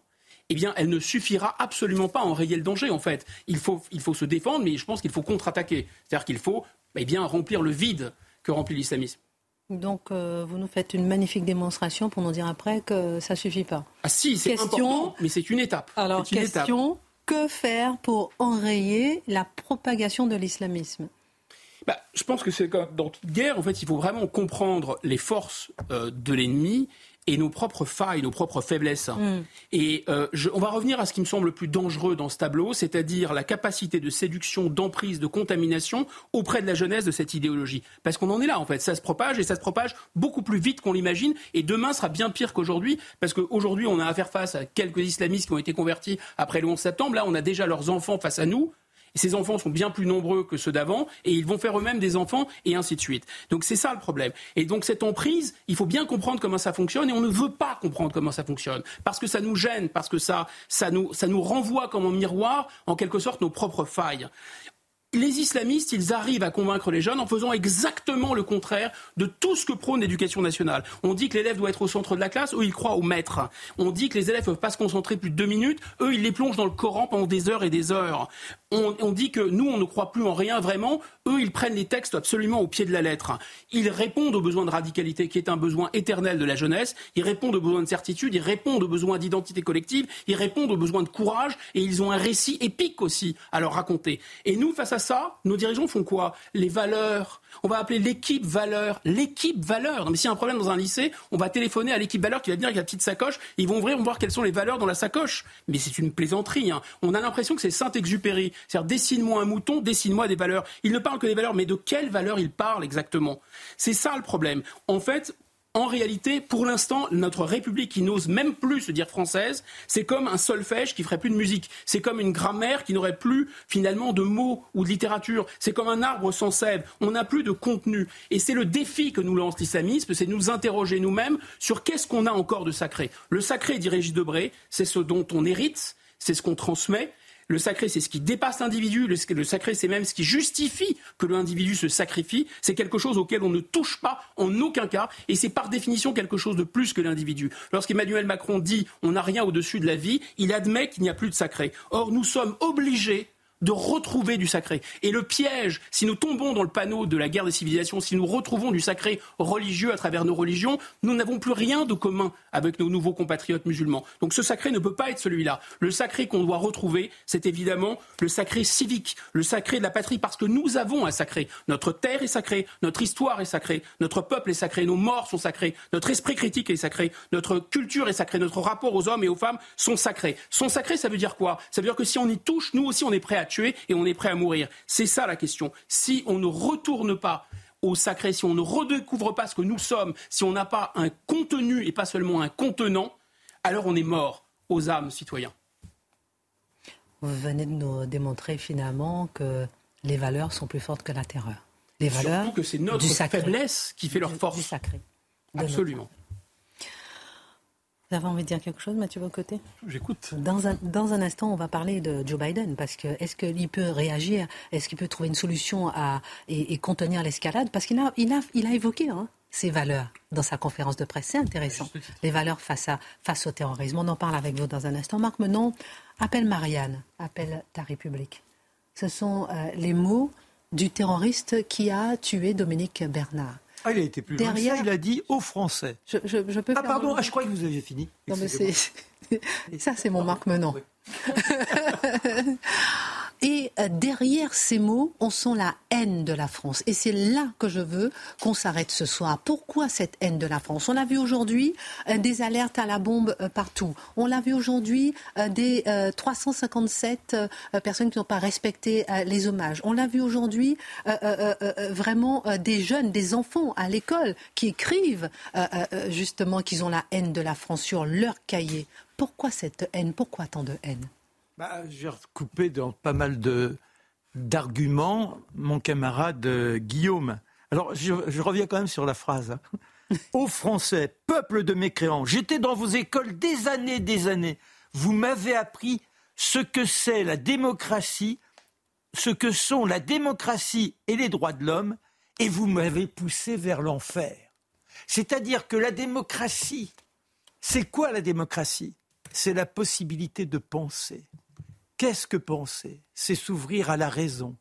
F: eh bien, elle ne suffira absolument pas à enrayer le danger, en fait. Il faut, il faut se défendre, mais je pense qu'il faut contre-attaquer. C'est-à-dire qu'il faut eh bien, remplir le vide que remplit l'islamisme.
A: Donc, euh, vous nous faites une magnifique démonstration pour nous dire après que ça suffit pas.
F: Ah si, c'est important, mais c'est une étape.
A: Alors, question, que faire pour enrayer la propagation de l'islamisme?
F: Bah, je pense que c'est comme dans toute guerre, en fait, il faut vraiment comprendre les forces euh, de l'ennemi et nos propres failles, nos propres faiblesses. Mm. Et euh, on va revenir à ce qui me semble le plus dangereux dans ce tableau, c'est-à-dire la capacité de séduction, d'emprise, de contamination auprès de la jeunesse de cette idéologie. Parce qu'on en est là, en fait. Ça se propage et ça se propage beaucoup plus vite qu'on l'imagine. Et demain sera bien pire qu'aujourd'hui, parce qu'aujourd'hui, on a à faire face à quelques islamistes qui ont été convertis après le 11 septembre. Là, on a déjà leurs enfants face à nous ces enfants sont bien plus nombreux que ceux d'avant et ils vont faire eux-mêmes des enfants et ainsi de suite. Donc c'est ça le problème. Et donc cette emprise, il faut bien comprendre comment ça fonctionne et on ne veut pas comprendre comment ça fonctionne parce que ça nous gêne, parce que ça, ça, nous, ça nous renvoie comme en miroir en quelque sorte nos propres failles les islamistes, ils arrivent à convaincre les jeunes en faisant exactement le contraire de tout ce que prône l'éducation nationale. On dit que l'élève doit être au centre de la classe, eux ils croient au maître. On dit que les élèves ne peuvent pas se concentrer plus de deux minutes, eux ils les plongent dans le Coran pendant des heures et des heures. On, dit que nous on ne croit plus en rien vraiment, eux ils prennent les textes absolument au pied de la lettre. Ils répondent aux besoins de radicalité qui est un besoin éternel de la jeunesse, ils répondent aux besoins de certitude, ils répondent aux besoins d'identité collective, ils répondent aux besoins de courage et ils ont un récit épique aussi à leur raconter. Et nous face à ça, nos dirigeants font quoi? Les valeurs. On va appeler l'équipe valeur. L'équipe valeur. Non, mais s'il y a un problème dans un lycée, on va téléphoner à l'équipe valeur qui va venir avec la petite sacoche. Ils vont ouvrir, on va voir quelles sont les valeurs dans la sacoche. Mais c'est une plaisanterie. Hein. On a l'impression que c'est Saint-Exupéry. C'est-à-dire, dessine-moi un mouton, dessine-moi des valeurs. Il ne parle que des valeurs, mais de quelles valeurs il parle exactement? C'est ça le problème. En fait, en réalité, pour l'instant, notre République qui n'ose même plus se dire française, c'est comme un solfège qui ferait plus de musique. C'est comme une grammaire qui n'aurait plus finalement de mots ou de littérature. C'est comme un arbre sans sève. On n'a plus de contenu. Et c'est le défi que nous lance l'islamisme, c'est de nous interroger nous-mêmes sur qu'est-ce qu'on a encore de sacré. Le sacré, dit Régis Debray, c'est ce dont on hérite, c'est ce qu'on transmet, le sacré, c'est ce qui dépasse l'individu. Le, sacré, c'est même ce qui justifie que l'individu se sacrifie. C'est quelque chose auquel on ne touche pas en aucun cas. Et c'est par définition quelque chose de plus que l'individu. Lorsqu'Emmanuel Macron dit on n'a rien au-dessus de la vie, il admet qu'il n'y a plus de sacré. Or, nous sommes obligés de retrouver du sacré. Et le piège, si nous tombons dans le panneau de la guerre des civilisations, si nous retrouvons du sacré religieux à travers nos religions, nous n'avons plus rien de commun avec nos nouveaux compatriotes musulmans. Donc ce sacré ne peut pas être celui-là. Le sacré qu'on doit retrouver, c'est évidemment le sacré civique, le sacré de la patrie, parce que nous avons un sacré. Notre terre est sacrée, notre histoire est sacrée, notre peuple est sacré, nos morts sont sacrés, notre esprit critique est sacré, notre culture est sacrée, notre rapport aux hommes et aux femmes sont sacrés. Son sacré, ça veut dire quoi? Ça veut dire que si on y touche, nous aussi on est prêt à tuer et on est prêt à mourir. C'est ça la question. Si on ne retourne pas au sacré, si on ne redécouvre pas ce que nous sommes, si on n'a pas un contenu et pas seulement un contenant, alors on est mort aux âmes citoyens.
A: Vous venez de nous démontrer finalement que les valeurs sont plus fortes que la terreur. Les valeurs.
F: Surtout que c'est notre faiblesse qui fait leur force.
A: Du sacré.
F: Absolument.
A: Vous avez envie de dire quelque chose, Mathieu Bocoté
C: J'écoute.
A: Dans un, dans un instant, on va parler de Joe Biden, parce que est-ce qu'il peut réagir? Est-ce qu'il peut trouver une solution à, et, contenir l'escalade? Parce qu'il a, il a, il a évoqué hein, ces valeurs dans sa conférence de presse. C'est intéressant. Les valeurs face, à, face au terrorisme. On en parle avec vous dans un instant. Marc Menon, appelle Marianne, appelle ta République. Ce sont euh, les mots du terroriste qui a tué Dominique Bernard.
D: Ah, il a été plus Derrière... loin. il a dit aux Français.
A: Je, je, peux
D: ah, pardon, ah, je crois que vous aviez fini.
A: Non, mais c'est... Ça, c'est mon Marc Menon. Et euh, derrière ces mots, on sent la haine de la France. Et c'est là que je veux qu'on s'arrête ce soir. Pourquoi cette haine de la France? On a vu aujourd'hui euh, des alertes à la bombe euh, partout. On l'a vu aujourd'hui des 357 personnes qui n'ont pas respecté les hommages. On l'a vu aujourd'hui vraiment des jeunes, des enfants à l'école qui écrivent justement qu'ils ont la haine de la France sur leur cahier. Pourquoi cette haine? Pourquoi tant de haine?
D: Bah, J'ai recoupé dans pas mal d'arguments mon camarade euh, Guillaume. Alors, je, reviens quand même sur la phrase. Hein. Français, peuple de mécréants, j'étais dans vos écoles des années, des années. Vous m'avez appris ce que c'est la démocratie, ce que sont la démocratie et les droits de l'homme, et vous m'avez poussé vers l'enfer. C'est-à-dire que la démocratie, c'est quoi la démocratie? C'est la possibilité de penser. Qu'est-ce que penser? C'est s'ouvrir à la raison,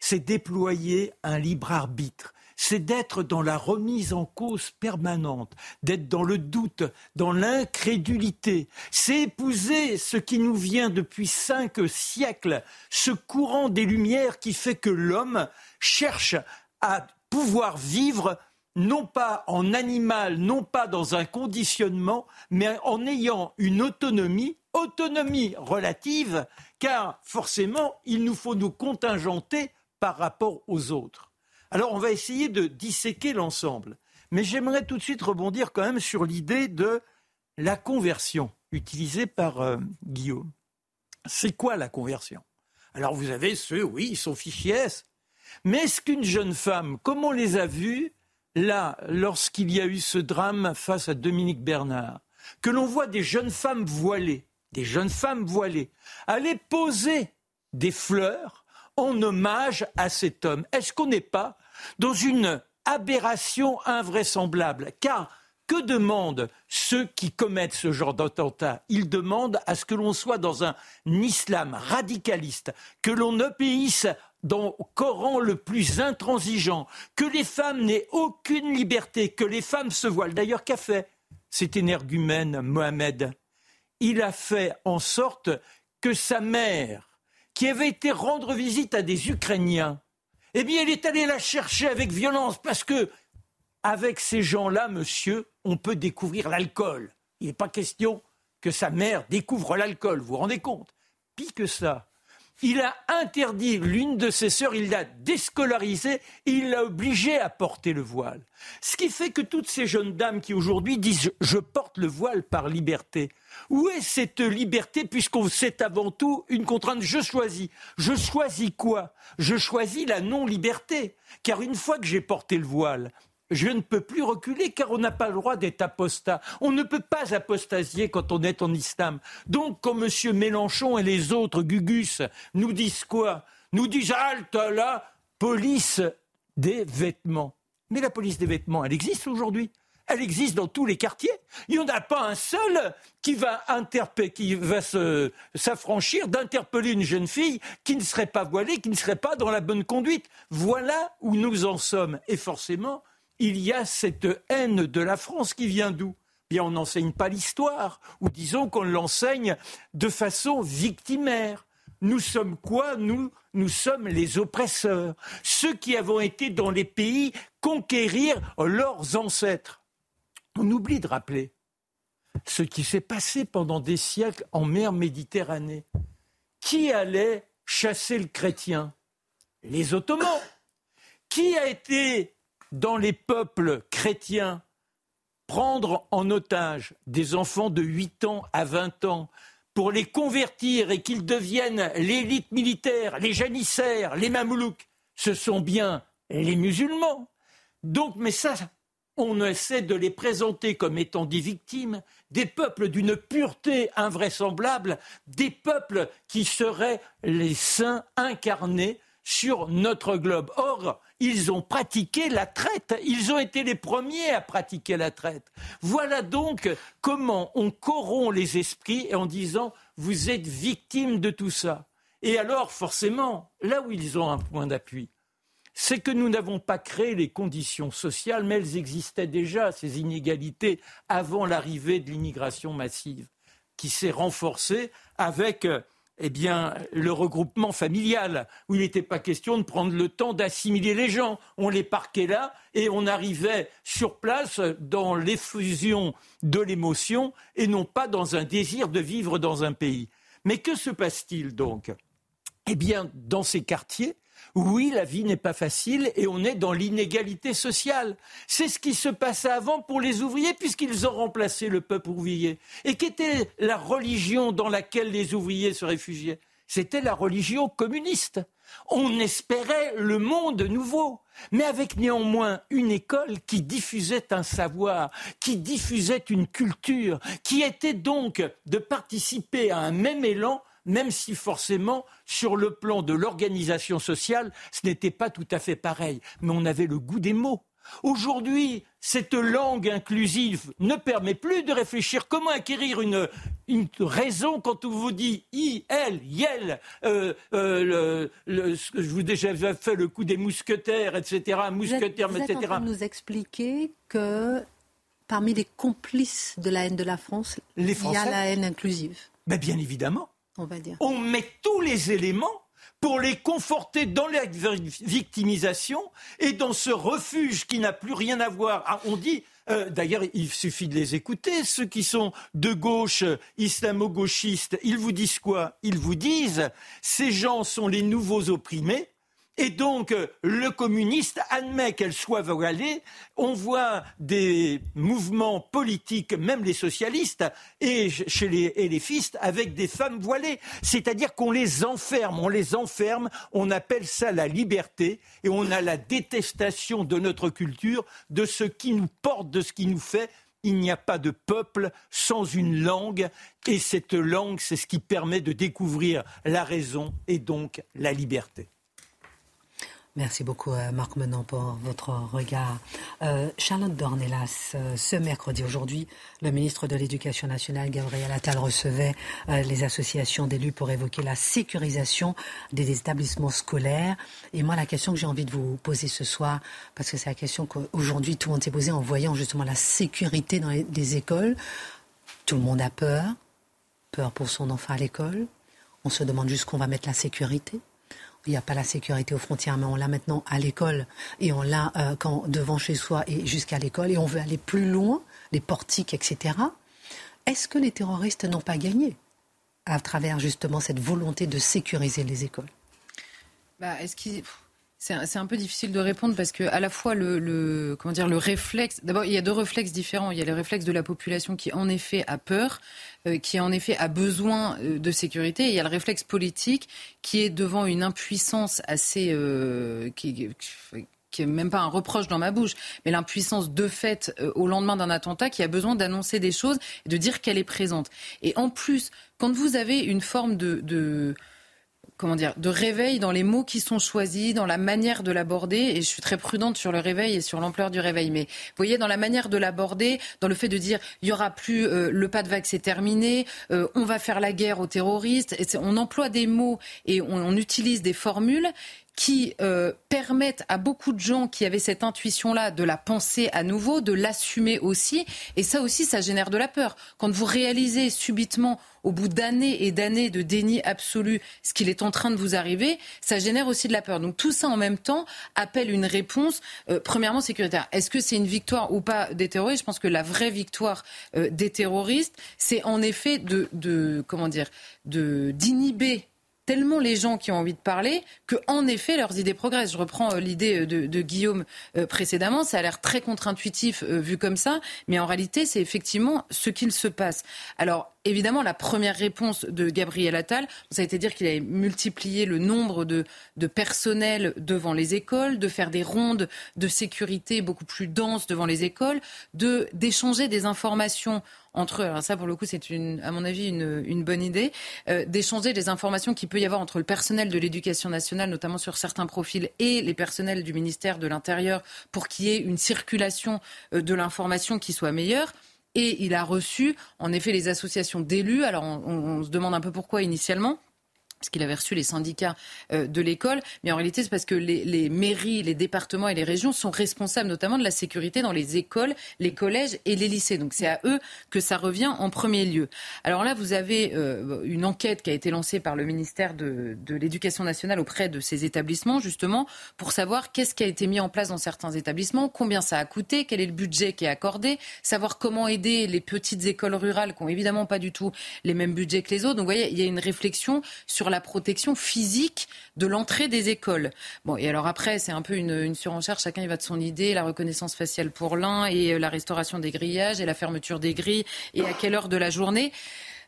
D: c'est déployer un libre arbitre, c'est d'être dans la remise en cause permanente, d'être dans le doute, dans l'incrédulité, c'est épouser ce qui nous vient depuis cinq siècles, ce courant des Lumières qui fait que l'homme cherche à pouvoir vivre non pas en animal, non pas dans un conditionnement, mais en ayant une autonomie, autonomie relative, car forcément, il nous faut nous contingenter par rapport aux autres. Alors, on va essayer de disséquer l'ensemble. Mais j'aimerais tout de suite rebondir quand même sur l'idée de la conversion utilisée par euh, Guillaume. C'est quoi la conversion? Alors, vous avez ceux, oui, ils sont fichiers Mais est-ce qu'une jeune femme, comme on les a vus, là, lorsqu'il y a eu ce drame face à Dominique Bernard, que l'on voit des jeunes femmes voilées, des jeunes femmes voilées, aller poser des fleurs en hommage à cet homme. Est-ce qu'on n'est pas dans une aberration invraisemblable? Car que demandent ceux qui commettent ce genre d'attentat? Ils demandent à ce que l'on soit dans un islam radicaliste, que l'on obéisse dans le Coran le plus intransigeant, que les femmes n'aient aucune liberté, que les femmes se voilent. D'ailleurs, qu'a fait cet énergumène Mohamed Il a fait en sorte que sa mère, qui avait été rendre visite à des Ukrainiens, eh bien, elle est allée la chercher avec violence parce que, avec ces gens-là, monsieur, on peut découvrir l'alcool. Il n'est pas question que sa mère découvre l'alcool, vous vous rendez compte? Pis que ça, il a interdit l'une de ses sœurs, il l'a déscolarisée, il l'a obligée à porter le voile. Ce qui fait que toutes ces jeunes dames qui aujourd'hui disent je porte le voile par liberté, où est cette liberté puisqu'on c'est avant tout une contrainte? Je choisis. Je choisis quoi? Je choisis la non-liberté. Car une fois que j'ai porté le voile, je ne peux plus reculer car on n'a pas le droit d'être apostat. On ne peut pas apostasier quand on est en islam. Donc, quand M. Mélenchon et les autres Gugus nous disent quoi? Nous disent halte la police des vêtements. Mais la police des vêtements, elle existe aujourd'hui. Elle existe dans tous les quartiers. Il n'y en a pas un seul qui va, qui va s'affranchir d'interpeller une jeune fille qui ne serait pas voilée, qui ne serait pas dans la bonne conduite. Voilà où nous en sommes. Et forcément, il y a cette haine de la France qui vient d'où? Bien, on n'enseigne pas l'histoire, ou disons qu'on l'enseigne de façon victimaire. Nous sommes quoi Nous, nous sommes les oppresseurs, ceux qui avons été dans les pays conquérir leurs ancêtres. On oublie de rappeler ce qui s'est passé pendant des siècles en mer Méditerranée. Qui allait chasser le chrétien? Les Ottomans. Qui a été dans les peuples chrétiens, prendre en otage des enfants de 8 ans à 20 ans, pour les convertir et qu'ils deviennent l'élite militaire, les janissaires, les mamelouks, ce sont bien les musulmans. Donc, mais ça, on essaie de les présenter comme étant des victimes, des peuples d'une pureté invraisemblable, des peuples qui seraient les saints incarnés sur notre globe. Or, ils ont pratiqué la traite, ils ont été les premiers à pratiquer la traite. Voilà donc comment on corrompt les esprits en disant vous êtes victimes de tout ça. Et alors, forcément, là où ils ont un point d'appui, c'est que nous n'avons pas créé les conditions sociales, mais elles existaient déjà, ces inégalités, avant l'arrivée de l'immigration massive, qui s'est renforcée avec euh, eh bien, le regroupement familial, où il n'était pas question de prendre le temps d'assimiler les gens. On les parquait là et on arrivait sur place dans l'effusion de l'émotion et non pas dans un désir de vivre dans un pays. Mais que se passe-t-il donc? Eh bien, dans ces quartiers, oui, la vie n'est pas facile et on est dans l'inégalité sociale. C'est ce qui se passait avant pour les ouvriers puisqu'ils ont remplacé le peuple ouvrier. Et qu'était la religion dans laquelle les ouvriers se réfugiaient? C'était la religion communiste. On espérait le monde nouveau, mais avec néanmoins une école qui diffusait un savoir, qui diffusait une culture, qui était donc de participer à un même élan même si forcément, sur le plan de l'organisation sociale, ce n'était pas tout à fait pareil. Mais on avait le goût des mots. Aujourd'hui, cette langue inclusive ne permet plus de réfléchir comment acquérir une, raison quand on vous dit i, elle, yel, euh, euh, je vous ai déjà fait le coup des mousquetaires, etc., mousquetaires,
A: vous êtes,
D: etc.
A: Vous en train de nous expliquer que parmi les complices de la haine de la France, il y a la haine inclusive.
D: Mais bien évidemment
A: on
D: met tous les éléments pour les conforter dans la victimisation et dans ce refuge qui n'a plus rien à voir. Ah, on dit, euh, d'ailleurs, il suffit de les écouter, ceux qui sont de gauche, islamo-gauchistes, ils vous disent quoi? Ils vous disent, ces gens sont les nouveaux opprimés, et donc, euh, le communiste admet qu'elle soit voilée. On voit des mouvements politiques, même les socialistes et chez les éléphistes, avec des femmes voilées. C'est-à-dire qu'on les enferme, on les enferme, on appelle ça la liberté et on a la détestation de notre culture, de ce qui nous porte, de ce qui nous fait il n'y a pas de peuple sans une langue, et cette langue, c'est ce qui permet de découvrir la raison et donc la liberté.
A: Merci beaucoup, euh, Marc Menon, pour votre regard. Euh, Charlotte Dornelas, euh, ce mercredi, aujourd'hui, le ministre de l'Éducation nationale, Gabriel Attal, recevait les associations d'élus pour évoquer la sécurisation des établissements scolaires. Et moi, la question que j'ai envie de vous poser ce soir, parce que c'est la question qu'aujourd'hui tout le monde s'est posée en voyant justement la sécurité dans les écoles. Tout le monde a peur, peur pour son enfant à l'école. On se demande juste qu'on va mettre la sécurité il n'y a pas la sécurité aux frontières, mais on l'a maintenant à l'école. Et on l'a euh, devant chez soi et jusqu'à l'école. Et on veut aller plus loin, les portiques, etc. Est-ce que les terroristes n'ont pas gagné à travers justement cette volonté de sécuriser les écoles?
E: Bah, c'est un, peu difficile de répondre parce que à la fois le, comment dire le réflexe. D'abord, il y a deux réflexes différents. Il y a le réflexe de la population qui en effet a peur, euh, qui en effet a besoin euh, de sécurité. Et il y a le réflexe politique qui est devant une impuissance assez euh, qui, qui est même pas un reproche dans ma bouche, mais l'impuissance de fait au lendemain d'un attentat qui a besoin d'annoncer des choses et de dire qu'elle est présente. Et en plus, quand vous avez une forme de, de comment dire, de réveil dans les mots qui sont choisis, dans la manière de l'aborder. Et je suis très prudente sur le réveil et sur l'ampleur du réveil. Mais vous voyez, dans la manière de l'aborder, dans le fait de dire, il y aura plus euh, le pas de vague, c'est terminé, euh, on va faire la guerre aux terroristes. On emploie des mots et on utilise des formules qui euh, permettent à beaucoup de gens qui avaient cette intuition-là de la penser à nouveau, de l'assumer aussi. Et ça aussi, ça génère de la peur. Quand vous réalisez subitement, au bout d'années et d'années de déni absolu, ce qu'il est en train de vous arriver, ça génère aussi de la peur. Donc tout ça en même temps appelle une réponse, euh, premièrement sécuritaire. Est-ce que c'est une victoire ou pas des terroristes? Je pense que la vraie victoire euh, des terroristes, c'est en effet de, de comment dire, de d'inhiber tellement les gens qui ont envie de parler que, en effet, leurs idées progressent. Je reprends euh, l'idée euh, de, Guillaume euh, précédemment. Ça a l'air très contre-intuitif vu comme ça, mais en réalité, c'est effectivement ce qu'il se passe. Alors, évidemment, la première réponse de Gabriel Attal, ça a été dire qu'il avait multiplié le nombre de, de personnel devant les écoles, de faire des rondes de sécurité beaucoup plus denses devant les écoles, de d'échanger des informations entre eux. Alors ça, pour le coup, c'est à mon avis une, bonne idée, euh, d'échanger des informations qu'il peut y avoir entre le personnel de l'éducation nationale, notamment sur certains profils, et les personnels du ministère de l'Intérieur, pour qu'il y ait une circulation euh, de l'information qui soit meilleure. Et il a reçu, en effet, les associations d'élus. Alors, on, se demande un peu pourquoi initialement parce qu'il avait reçu les syndicats euh, de l'école, mais en réalité c'est parce que les, mairies, les départements et les régions sont responsables notamment de la sécurité dans les écoles, les collèges et les lycées. Donc c'est à eux que ça revient en premier lieu. Alors là, vous avez euh, une enquête qui a été lancée par le ministère de, de l'Éducation nationale auprès de ces établissements, justement, pour savoir qu'est-ce qui a été mis en place dans certains établissements, combien ça a coûté, quel est le budget qui est accordé, savoir comment aider les petites écoles rurales qui n'ont évidemment pas du tout les mêmes budgets que les autres. Donc vous voyez, il y a une réflexion sur la protection physique de l'entrée des écoles. Bon, et alors après, c'est un peu une, surenchère, chacun y va de son idée, la reconnaissance faciale pour l'un, et euh, la restauration des grillages, et la fermeture des grilles, et à quelle heure de la journée.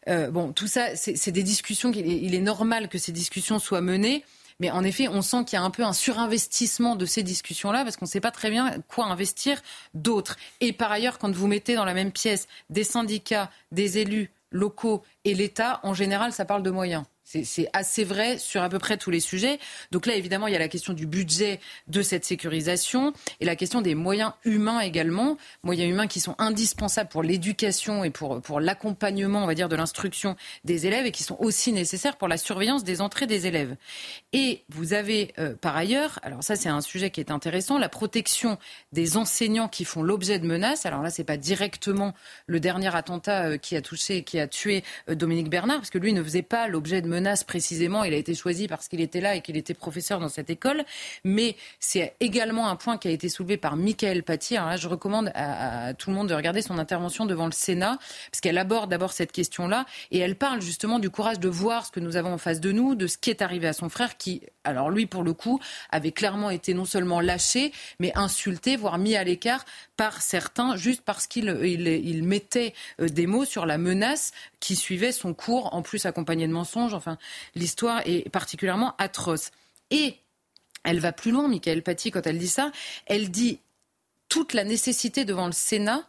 E: Euh, bon, tout ça, c'est des discussions, il est normal que ces discussions soient menées. Mais en effet, on sent qu'il y a un peu un surinvestissement de ces discussions-là parce qu'on ne sait pas très bien quoi investir d'autres. Et par ailleurs, quand vous mettez dans la même pièce des syndicats, des élus locaux et l'État, en général, ça parle de moyens. C'est assez vrai sur à peu près tous les sujets. Donc là, évidemment, il y a la question du budget de cette sécurisation et la question des moyens humains également, moyens humains qui sont indispensables pour l'éducation et pour, pour l'accompagnement, on va dire, de l'instruction des élèves et qui sont aussi nécessaires pour la surveillance des entrées des élèves. Et vous avez euh, par ailleurs, alors ça c'est un sujet qui est intéressant, la protection des enseignants qui font l'objet de menaces. Alors là, c'est pas directement le dernier attentat euh, qui a touché, qui a tué euh, Dominique Bernard, parce que lui ne faisait pas l'objet de menaces menace précisément. Il a été choisi parce qu'il était là et qu'il était professeur dans cette école. Mais c'est également un point qui a été soulevé par Michael Paty. Je recommande à, tout le monde de regarder son intervention devant le Sénat, parce qu'elle aborde d'abord cette question-là et elle parle justement du courage de voir ce que nous avons en face de nous, de ce qui est arrivé à son frère, qui, alors lui, pour le coup, avait clairement été non seulement lâché, mais insulté, voire mis à l'écart par certains, juste parce qu'il il, mettait euh, des mots sur la menace qui suivait son cours, en plus accompagné de mensonges. L'histoire est particulièrement atroce. Et elle va plus loin, Michael Paty, quand elle dit ça. Elle dit toute la nécessité devant le Sénat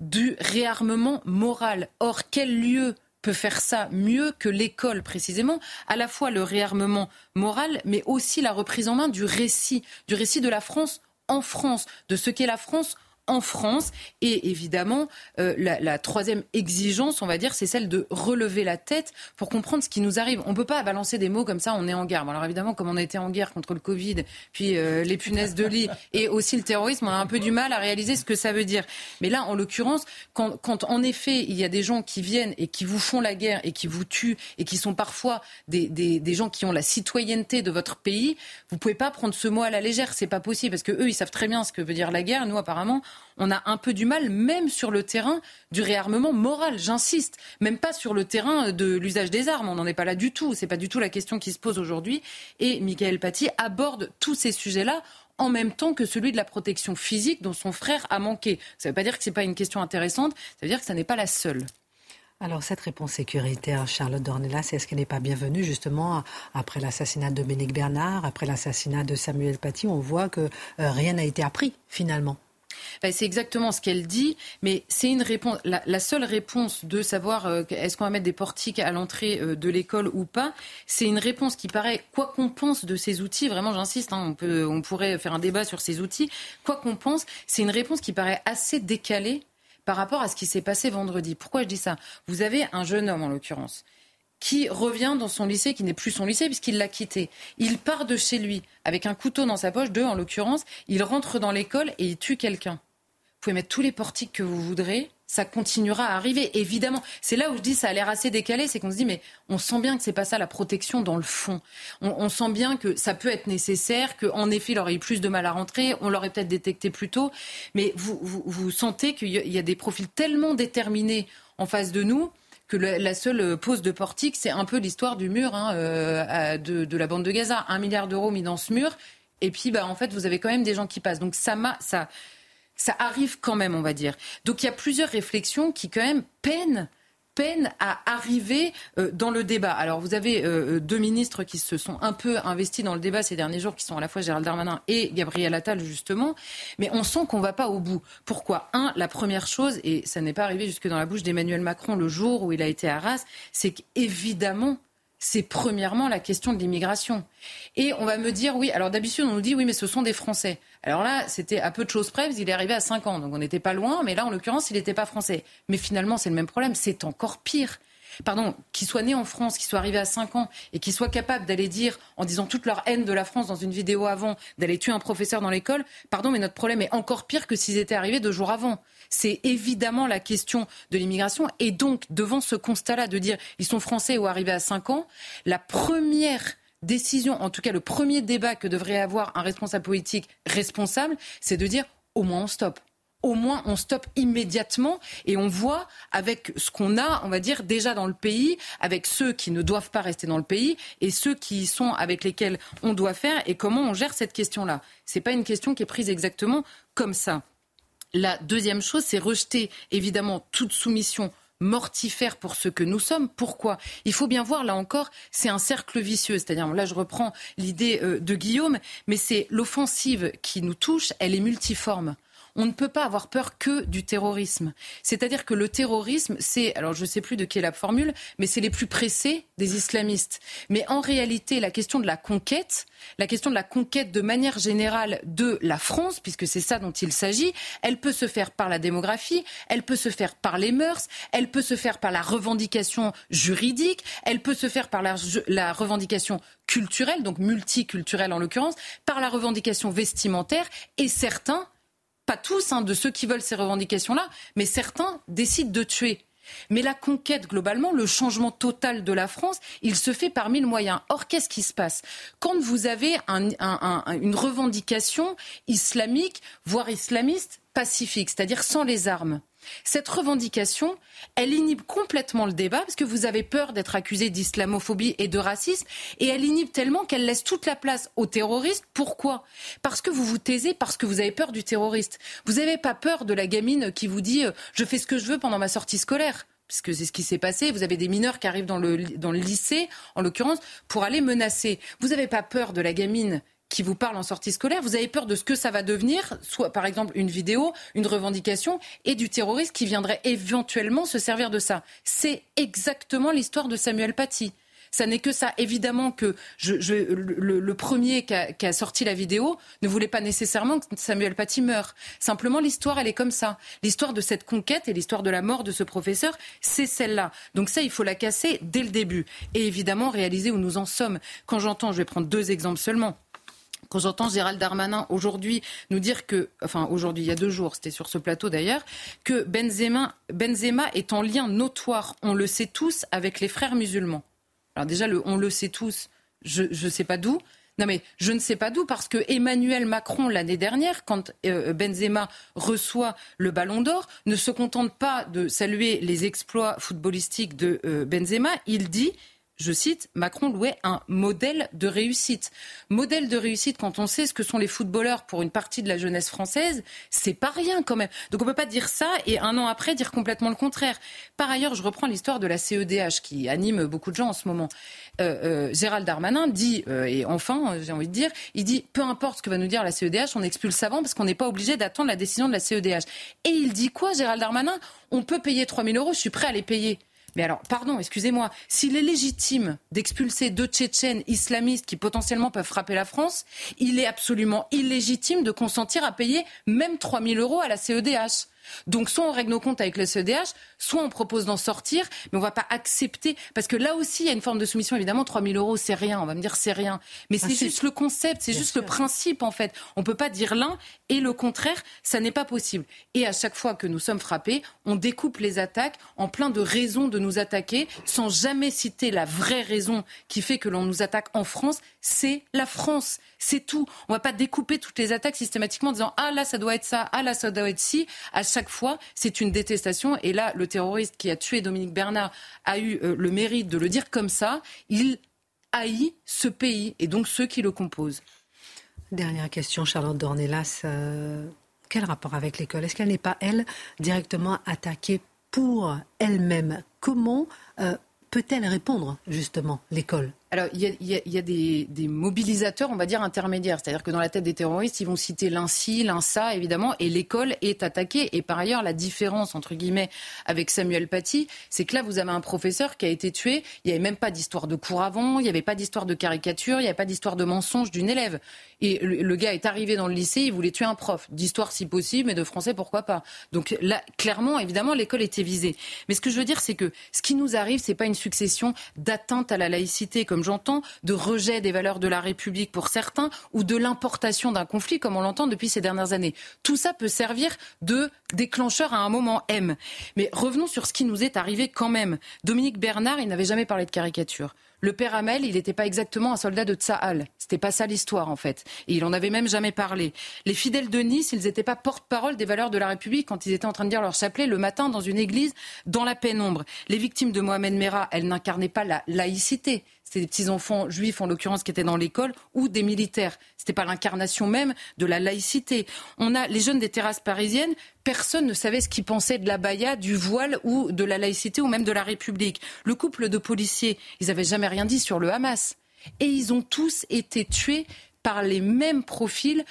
E: du réarmement moral. Or, quel lieu peut faire ça mieux que l'école précisément, à la fois le réarmement moral, mais aussi la reprise en main du récit, du récit de la France en France, de ce qu'est la France en France. Et évidemment, euh, la, troisième exigence, on va dire, c'est celle de relever la tête pour comprendre ce qui nous arrive. On ne peut pas balancer des mots comme ça, on est en guerre. alors évidemment, comme on a été en guerre contre le Covid, puis euh, les punaises de lit et aussi le terrorisme, on a un peu du mal à réaliser ce que ça veut dire. Mais là, en l'occurrence, quand, quand, en effet il y a des gens qui viennent et qui vous font la guerre et qui vous tuent et qui sont parfois des, des, des gens qui ont la citoyenneté de votre pays, vous pouvez pas prendre ce mot à la légère. C'est pas possible parce que eux, ils savent très bien ce que veut dire la guerre. Nous, apparemment, on a un peu du mal, même sur le terrain du réarmement moral, j'insiste. Même pas sur le terrain de l'usage des armes, on n'en est pas là du tout. C'est pas du tout la question qui se pose aujourd'hui. Et Michael Paty aborde tous ces sujets-là en même temps que celui de la protection physique dont son frère a manqué. Ça ne veut pas dire que ce n'est pas une question intéressante, ça veut dire que ce n'est pas la seule.
A: Alors cette réponse sécuritaire, Charlotte Dornelas, est-ce qu'elle n'est pas bienvenue justement après l'assassinat de Dominique Bernard, après l'assassinat de Samuel Paty? On voit que euh, rien n'a été appris finalement.
E: Ben, c'est exactement ce qu'elle dit, mais c'est une réponse. La, seule réponse de savoir euh, est-ce qu'on va mettre des portiques à l'entrée euh, de l'école ou pas, c'est une réponse qui paraît, quoi qu'on pense de ces outils, vraiment j'insiste, hein, on, on pourrait faire un débat sur ces outils, quoi qu'on pense, c'est une réponse qui paraît assez décalée par rapport à ce qui s'est passé vendredi. Pourquoi je dis ça? Vous avez un jeune homme en l'occurrence qui revient dans son lycée, qui n'est plus son lycée puisqu'il l'a quitté. Il part de chez lui avec un couteau dans sa poche, deux en l'occurrence, il rentre dans l'école et il tue quelqu'un. Vous pouvez mettre tous les portiques que vous voudrez, ça continuera à arriver, évidemment. C'est là où je dis ça a l'air assez décalé, c'est qu'on se dit mais on sent bien que c'est pas ça la protection dans le fond. On, sent bien que ça peut être nécessaire, qu'en effet il aurait eu plus de mal à rentrer, on l'aurait peut-être détecté plus tôt, mais vous, vous sentez qu'il y a des profils tellement déterminés en face de nous que la seule pose de portique, c'est un peu l'histoire du mur hein, euh, de, la bande de Gaza. Un milliard d'euros mis dans ce mur, et puis bah, en fait, vous avez quand même des gens qui passent. Donc ça, ça, ça arrive quand même, on va dire. Donc il y a plusieurs réflexions qui quand même peinent peine à arriver euh, dans le débat. Alors vous avez euh, deux ministres qui se sont un peu investis dans le débat ces derniers jours, qui sont à la fois Gérald Darmanin et Gabriel Attal justement, mais on sent qu'on ne va pas au bout. Pourquoi? Un, la première chose, et ça n'est pas arrivé jusque dans la bouche d'Emmanuel Macron le jour où il a été Arras, c'est qu'évidemment c'est premièrement la question de l'immigration. Et on va me dire, oui, alors d'habitude on nous dit, oui, mais ce sont des Français. Alors là, c'était à peu de choses près, il est arrivé à 5 ans, donc on n'était pas loin, mais là, en l'occurrence, il n'était pas français. Mais finalement, c'est le même problème, c'est encore pire pardon, qui soit né en France, qui soit arrivé à 5 ans et qui soit capable d'aller dire, en disant toute leur haine de la France dans une vidéo avant, d'aller tuer un professeur dans l'école, pardon, mais notre problème est encore pire que s'ils étaient arrivés deux jours avant. C'est évidemment la question de l'immigration. Et donc, devant ce constat-là de dire ils sont français ou arrivés à 5 ans, la première décision, en tout cas le premier débat que devrait avoir un responsable politique responsable, c'est de dire au moins on stoppe au moins on stoppe immédiatement et on voit avec ce qu'on a, on va dire, déjà dans le pays, avec ceux qui ne doivent pas rester dans le pays et ceux qui sont avec lesquels on doit faire et comment on gère cette question-là. Ce n'est pas une question qui est prise exactement comme ça. La deuxième chose, c'est rejeter évidemment toute soumission mortifère pour ce que nous sommes. Pourquoi? Il faut bien voir, là encore, c'est un cercle vicieux. C'est-à-dire, là, je reprends l'idée euh, de Guillaume, mais c'est l'offensive qui nous touche, elle est multiforme on ne peut pas avoir peur que du terrorisme. C'est-à-dire que le terrorisme, c'est, alors je ne sais plus de qui est la formule, mais c'est les plus pressés des islamistes. Mais en réalité, la question de la conquête, la question de la conquête de manière générale de la France, puisque c'est ça dont il s'agit, elle peut se faire par la démographie, elle peut se faire par les mœurs, elle peut se faire par la revendication juridique, elle peut se faire par la, la revendication culturelle, donc multiculturelle en l'occurrence, par la revendication vestimentaire, et certains pas tous, hein, de ceux qui veulent ces revendications-là, mais certains décident de tuer. Mais la conquête, globalement, le changement total de la France, il se fait par mille moyens. Or, qu'est-ce qui se passe? Quand vous avez une revendication islamique, voire islamiste, pacifique, c'est-à-dire sans les armes, cette revendication, elle inhibe complètement le débat parce que vous avez peur d'être accusé d'islamophobie et de racisme et elle inhibe tellement qu'elle laisse toute la place aux terroristes. Pourquoi? Parce que vous vous taisez, parce que vous avez peur du terroriste. Vous n'avez pas peur de la gamine qui vous dit euh, je fais ce que je veux pendant ma sortie scolaire puisque c'est ce qui s'est passé. Vous avez des mineurs qui arrivent dans le, dans le lycée, en l'occurrence, pour aller menacer. Vous n'avez pas peur de la gamine qui vous parle en sortie scolaire, vous avez peur de ce que ça va devenir, soit par exemple une vidéo, une revendication, et du terroriste qui viendrait éventuellement se servir de ça. C'est exactement l'histoire de Samuel Paty. Ça n'est que ça. Évidemment que le, premier qui a, sorti la vidéo ne voulait pas nécessairement que Samuel Paty meure. Simplement, l'histoire, elle est comme ça. L'histoire de cette conquête et l'histoire de la mort de ce professeur, c'est celle-là. Donc ça, il faut la casser dès le début. Et évidemment, réaliser où nous en sommes. Quand j'entends, je vais prendre deux exemples seulement quand j'entends Gérald Darmanin aujourd'hui nous dire que, enfin aujourd'hui, il y a deux jours, c'était sur ce plateau d'ailleurs, que Benzema, est en lien notoire, on le sait tous, avec les frères musulmans. Alors déjà, le, on le sait tous, je ne sais pas d'où. Non mais je ne sais pas d'où parce que Emmanuel Macron l'année dernière, quand euh, Benzema reçoit le Ballon d'Or, ne se contente pas de saluer les exploits footballistiques de euh, Benzema, il dit je cite, Macron louait un modèle de réussite. Modèle de réussite, quand on sait ce que sont les footballeurs pour une partie de la jeunesse française, c'est pas rien quand même. Donc on peut pas dire ça et un an après dire complètement le contraire. Par ailleurs, je reprends l'histoire de la CEDH qui anime beaucoup de gens en ce moment. Euh, euh, Gérald Darmanin dit, euh, et enfin, j'ai envie de dire, il dit, peu importe ce que va nous dire la CEDH, on expulse avant parce qu'on n'est pas obligé d'attendre la décision de la CEDH. Et il dit quoi, Gérald Darmanin? On peut payer 3 000 euros, je suis prêt à les payer. Mais alors, pardon, excusez-moi, s'il est légitime d'expulser deux Tchétchènes islamistes qui potentiellement peuvent frapper la France, il est absolument illégitime de consentir à payer même 3 000 euros à la CEDH. Donc soit on règle nos comptes avec le CEDH, soit on propose d'en sortir, mais on ne va pas accepter, parce que là aussi il y a une forme de soumission, évidemment 3 000 euros c'est rien, on va me dire c'est rien, mais c'est juste le concept, c'est juste le principe en fait. On ne peut pas dire l'un et le contraire, ça n'est pas possible. Et à chaque fois que nous sommes frappés, on découpe les attaques en plein de raisons de nous attaquer, sans jamais citer la vraie raison qui fait que l'on nous attaque en France, c'est la France. C'est tout. On ne va pas découper toutes les attaques systématiquement en disant ah là ça doit être ça, ah là ça doit être ci. À chaque fois, c'est une détestation. Et là, le terroriste qui a tué Dominique Bernard a eu euh, le mérite de le dire comme ça. Il haït ce pays et donc ceux qui le composent.
A: Dernière question, Charlotte Dornelas. Euh, quel rapport avec l'école? Est-ce qu'elle n'est pas, elle, directement attaquée pour elle-même? Comment peut-elle répondre, justement, l'école?
E: Alors, il y a, des, mobilisateurs, on va dire, intermédiaires. C'est-à-dire que dans la tête des terroristes, ils vont citer l'un ci, l'un ça, évidemment, et l'école est attaquée. Et par ailleurs, la différence, entre guillemets, avec Samuel Paty, c'est que là, vous avez un professeur qui a été tué. Il n'y avait même pas d'histoire de cours avant, il n'y avait pas d'histoire de caricature, il n'y avait pas d'histoire de mensonge d'une élève. Et le, gars est arrivé dans le lycée, il voulait tuer un prof. D'histoire si possible, mais de français, pourquoi pas? Donc là, clairement, évidemment, l'école était visée. Mais ce que je veux dire, c'est que ce qui nous arrive, c'est pas une succession d'atteintes à la laïcité, comme j'entends, de rejet des valeurs de la République pour certains, ou de l'importation d'un conflit, comme on l'entend depuis ces dernières années. Tout ça peut servir de déclencheur à un moment M. Mais revenons sur ce qui nous est arrivé quand même. Dominique Bernard, il n'avait jamais parlé de caricature. Le père Hamel, il n'était pas exactement un soldat de Tsahal. C'était pas ça l'histoire, en fait. Et il en avait même jamais parlé. Les fidèles de Nice, ils n'étaient pas porte-parole des valeurs de la République quand ils étaient en train de dire leur chapelet le matin dans une église dans la pénombre. Les victimes de Mohamed Merah, elles n'incarnaient pas la laïcité c'était des petits-enfants juifs en l'occurrence qui étaient dans l'école, ou des militaires. C'était pas l'incarnation même de la laïcité. On a les jeunes des terrasses parisiennes, personne ne savait ce qu'ils pensaient de la baya, du voile ou de la laïcité ou même de la République. Le couple de policiers, ils n'avaient jamais rien dit sur le Hamas. Et ils ont tous été tués par les mêmes profils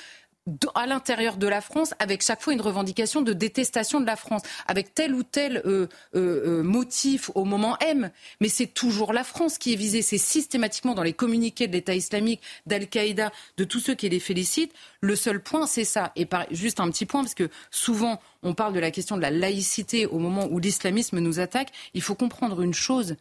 E: à l'intérieur de la France, avec chaque fois une revendication de détestation de la France, avec tel ou tel euh, euh, euh, motif au moment M. Mais c'est toujours la France qui est visée. C'est systématiquement dans les communiqués de l'État islamique, d'Al-Qaïda, de tous ceux qui les félicitent. Le seul point, c'est ça. Et juste un petit point, parce que souvent on parle de la question de la laïcité au moment où l'islamisme nous attaque. Il faut comprendre une chose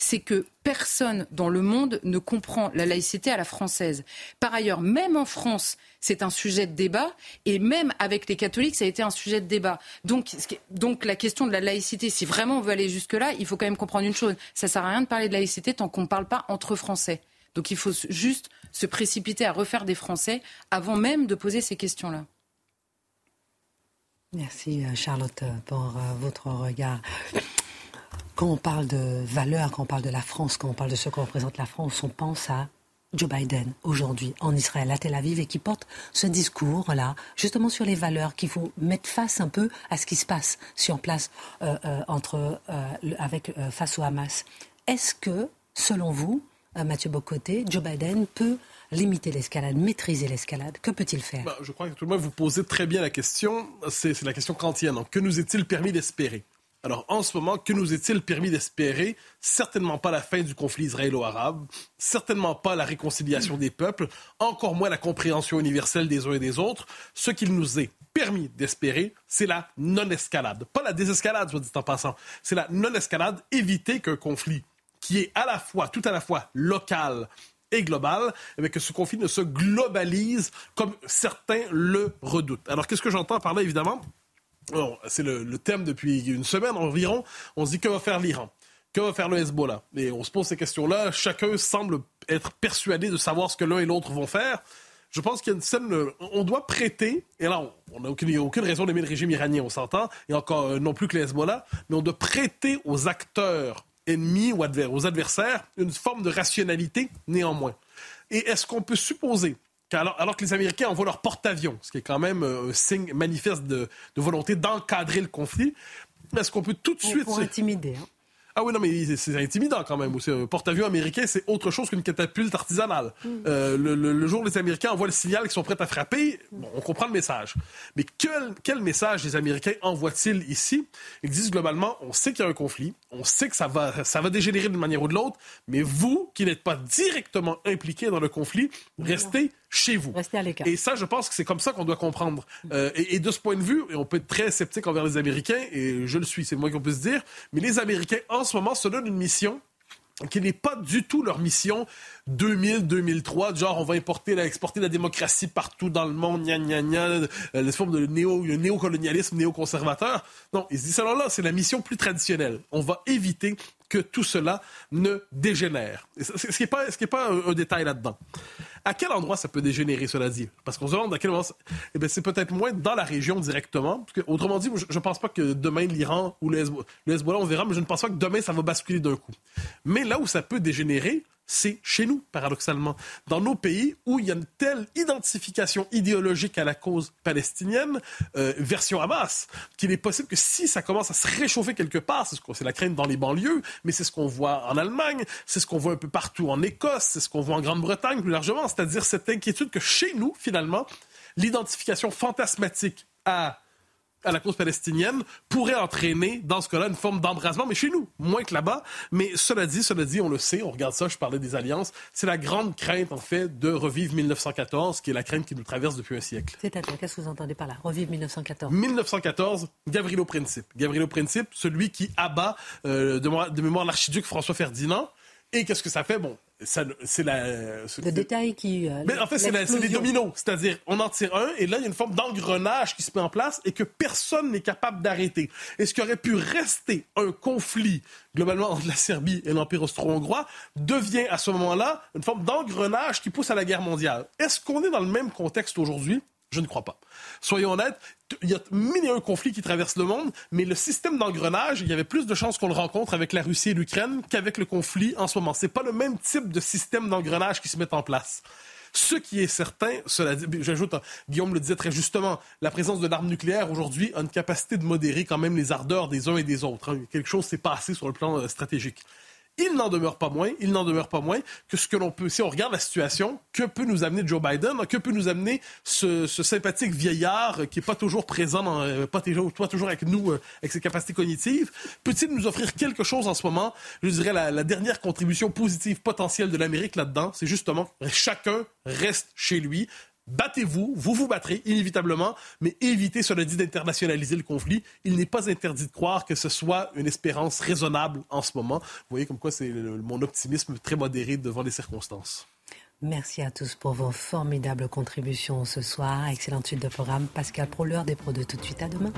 E: c'est que personne dans le monde ne comprend la laïcité à la française. Par ailleurs, même en France, c'est un sujet de débat, et même avec les catholiques, ça a été un sujet de débat. Donc, donc la question de la laïcité, si vraiment on veut aller jusque-là, il faut quand même comprendre une chose. Ça ne sert à rien de parler de laïcité tant qu'on ne parle pas entre Français. Donc il faut juste se précipiter à refaire des Français avant même de poser ces questions-là.
A: Merci euh, Charlotte pour euh, votre regard. Quand on parle de valeurs, quand on parle de la France, quand on parle de ce que représente la France, on pense à Joe Biden aujourd'hui en Israël, à Tel Aviv, et qui porte ce discours-là, justement sur les valeurs qu'il faut mettre face un peu à ce qui se passe sur place euh, euh, entre, euh, avec, face au Hamas. Est-ce que, selon vous, Mathieu Bocoté, Joe Biden peut limiter l'escalade, maîtriser l'escalade? Que peut-il faire?
C: Bah, Je crois que tout le monde vous posez très bien la question. C'est la question kantienne. que nous est-il permis d'espérer? Alors, en ce moment, que nous est-il permis d'espérer? Certainement pas la fin du conflit israélo-arabe, certainement pas la réconciliation des peuples, encore moins la compréhension universelle des uns et des autres. Ce qu'il nous est permis d'espérer, c'est la non-escalade. Pas la désescalade, soit dit en passant. C'est la non-escalade, éviter qu'un conflit qui est à la fois, tout à la fois local et global, mais eh que ce conflit ne se globalise comme certains le redoutent. Alors, qu'est-ce que j'entends par là, évidemment? C'est le, thème depuis une semaine environ. On se dit que va faire l'Iran? Que va faire le Hezbollah? Et on se pose ces questions-là. Chacun semble être persuadé de savoir ce que l'un et l'autre vont faire. Je pense qu'il y a une scène. On doit prêter, et là, on n'a aucune, aucune, raison d'aimer le régime iranien, on s'entend, et encore euh, non plus que le Hezbollah, mais on doit prêter aux acteurs ennemis ou aux adversaires une forme de rationalité néanmoins. Et est-ce qu'on peut supposer alors, que les Américains envoient leur porte-avions, ce qui est quand même euh, un signe manifeste de, volonté d'encadrer le conflit, est-ce qu'on peut tout de suite...
A: Pour intimider. Hein.
C: Ah oui, non, mais c'est intimidant quand même. Un porte-avions américain, c'est autre chose qu'une catapulte artisanale. Mm. Euh, le, jour où les Américains envoient le signal qu'ils sont prêts à frapper, on comprend le message. Mais quel, quel message les Américains envoient-ils ici? Ils disent globalement, on sait qu'il y a un conflit, on sait que ça va, ça va dégénérer d'une manière ou de l'autre, mais vous, qui n'êtes pas directement impliqués dans le conflit, restez chez vous.
A: Restez à l'écart.
C: Et ça, je pense que c'est comme ça qu'on doit comprendre. Euh, et, de ce point de vue, on peut être très sceptique envers les Américains, et je le suis, c'est le moins qu'on peut se dire, mais les Américains, en ce moment, se donnent une mission qui n'est pas du tout leur mission 2000-2003, genre on va importer, exporter la démocratie partout dans le monde, gna gna gna, euh, les formes de néo, néocolonialisme néoconservateur. Non, ils se disent, alors là, c'est la mission plus traditionnelle. On va éviter que tout cela ne dégénère. Ce qui n'est pas, pas un détail là-dedans. À quel endroit ça peut dégénérer, cela dit? Parce qu'on se demande à quel moment. Eh bien, c'est peut-être moins dans la région directement. autrement dit, je ne pense pas que demain l'Iran ou le Hezbollah, on verra, mais je ne pense pas que demain ça va basculer d'un coup. Mais là où ça peut dégénérer, c'est chez nous, paradoxalement. Dans nos pays où il y a une telle identification idéologique à la cause palestinienne, euh, version Hamas, qu'il est possible que si ça commence à se réchauffer quelque part, c'est la crainte dans les banlieues, mais c'est ce qu'on voit en Allemagne, c'est ce qu'on voit un peu partout en Écosse, c'est ce qu'on voit en Grande-Bretagne plus largement, c'est-à-dire cette inquiétude que chez nous, finalement, l'identification fantasmatique à à la cause palestinienne pourrait entraîner, dans ce cas-là, une forme d'embrasement, mais chez nous, moins que là-bas. Mais cela dit, cela dit, on le sait, on regarde ça, je parlais des alliances, c'est la grande crainte, en fait, de revivre 1914, qui est la crainte qui nous traverse depuis un siècle.
A: C'est-à-dire, qu'est-ce que vous entendez par là, revivre 1914
C: 1914, Gavrilo Principe. Gavrilo Principe, celui qui abat euh, de, de mémoire l'archiduc François Ferdinand. Et qu'est-ce que ça fait? Bon, c'est la.
A: Le détail qui.
C: Euh, mais en fait, c'est les dominos. C'est-à-dire, on en tire un, et là, il y a une forme d'engrenage qui se met en place et que personne n'est capable d'arrêter. Et ce qui aurait pu rester un conflit, globalement, entre la Serbie et l'Empire austro-hongrois, devient à ce moment-là une forme d'engrenage qui pousse à la guerre mondiale. Est-ce qu'on est dans le même contexte aujourd'hui? Je ne crois pas. Soyons honnêtes, il y a mille et un conflits qui traversent le monde, mais le système d'engrenage, il y avait plus de chances qu'on le rencontre avec la Russie et l'Ukraine qu'avec le conflit en ce moment. C'est pas le même type de système d'engrenage qui se met en place. Ce qui est certain, j'ajoute, Guillaume le disait très justement, la présence de l'arme nucléaire aujourd'hui a une capacité de modérer quand même les ardeurs des uns et des autres. Hein. Quelque chose s'est passé sur le plan euh, stratégique. Il n'en demeure pas moins, il n'en demeure pas moins que ce que l'on peut, si on regarde la situation, que peut nous amener Joe Biden, que peut nous amener ce, sympathique vieillard qui est pas toujours présent, euh, pas, toujours, avec nous, euh, avec ses capacités cognitives, peut-il nous offrir quelque chose en ce moment? Je dirais la dernière contribution positive potentielle de l'Amérique là-dedans, c'est justement chacun reste chez lui, Battez-vous, vous vous battrez inévitablement, mais évitez, cela dit, d'internationaliser le conflit. Il n'est pas interdit de croire que ce soit une espérance raisonnable en ce moment. Vous voyez comme quoi c'est mon optimisme très modéré devant les circonstances.
A: Merci à tous pour vos formidables contributions ce soir. Excellente suite de programme. Pascal Pro, l'heure des pros de tout de suite. À demain.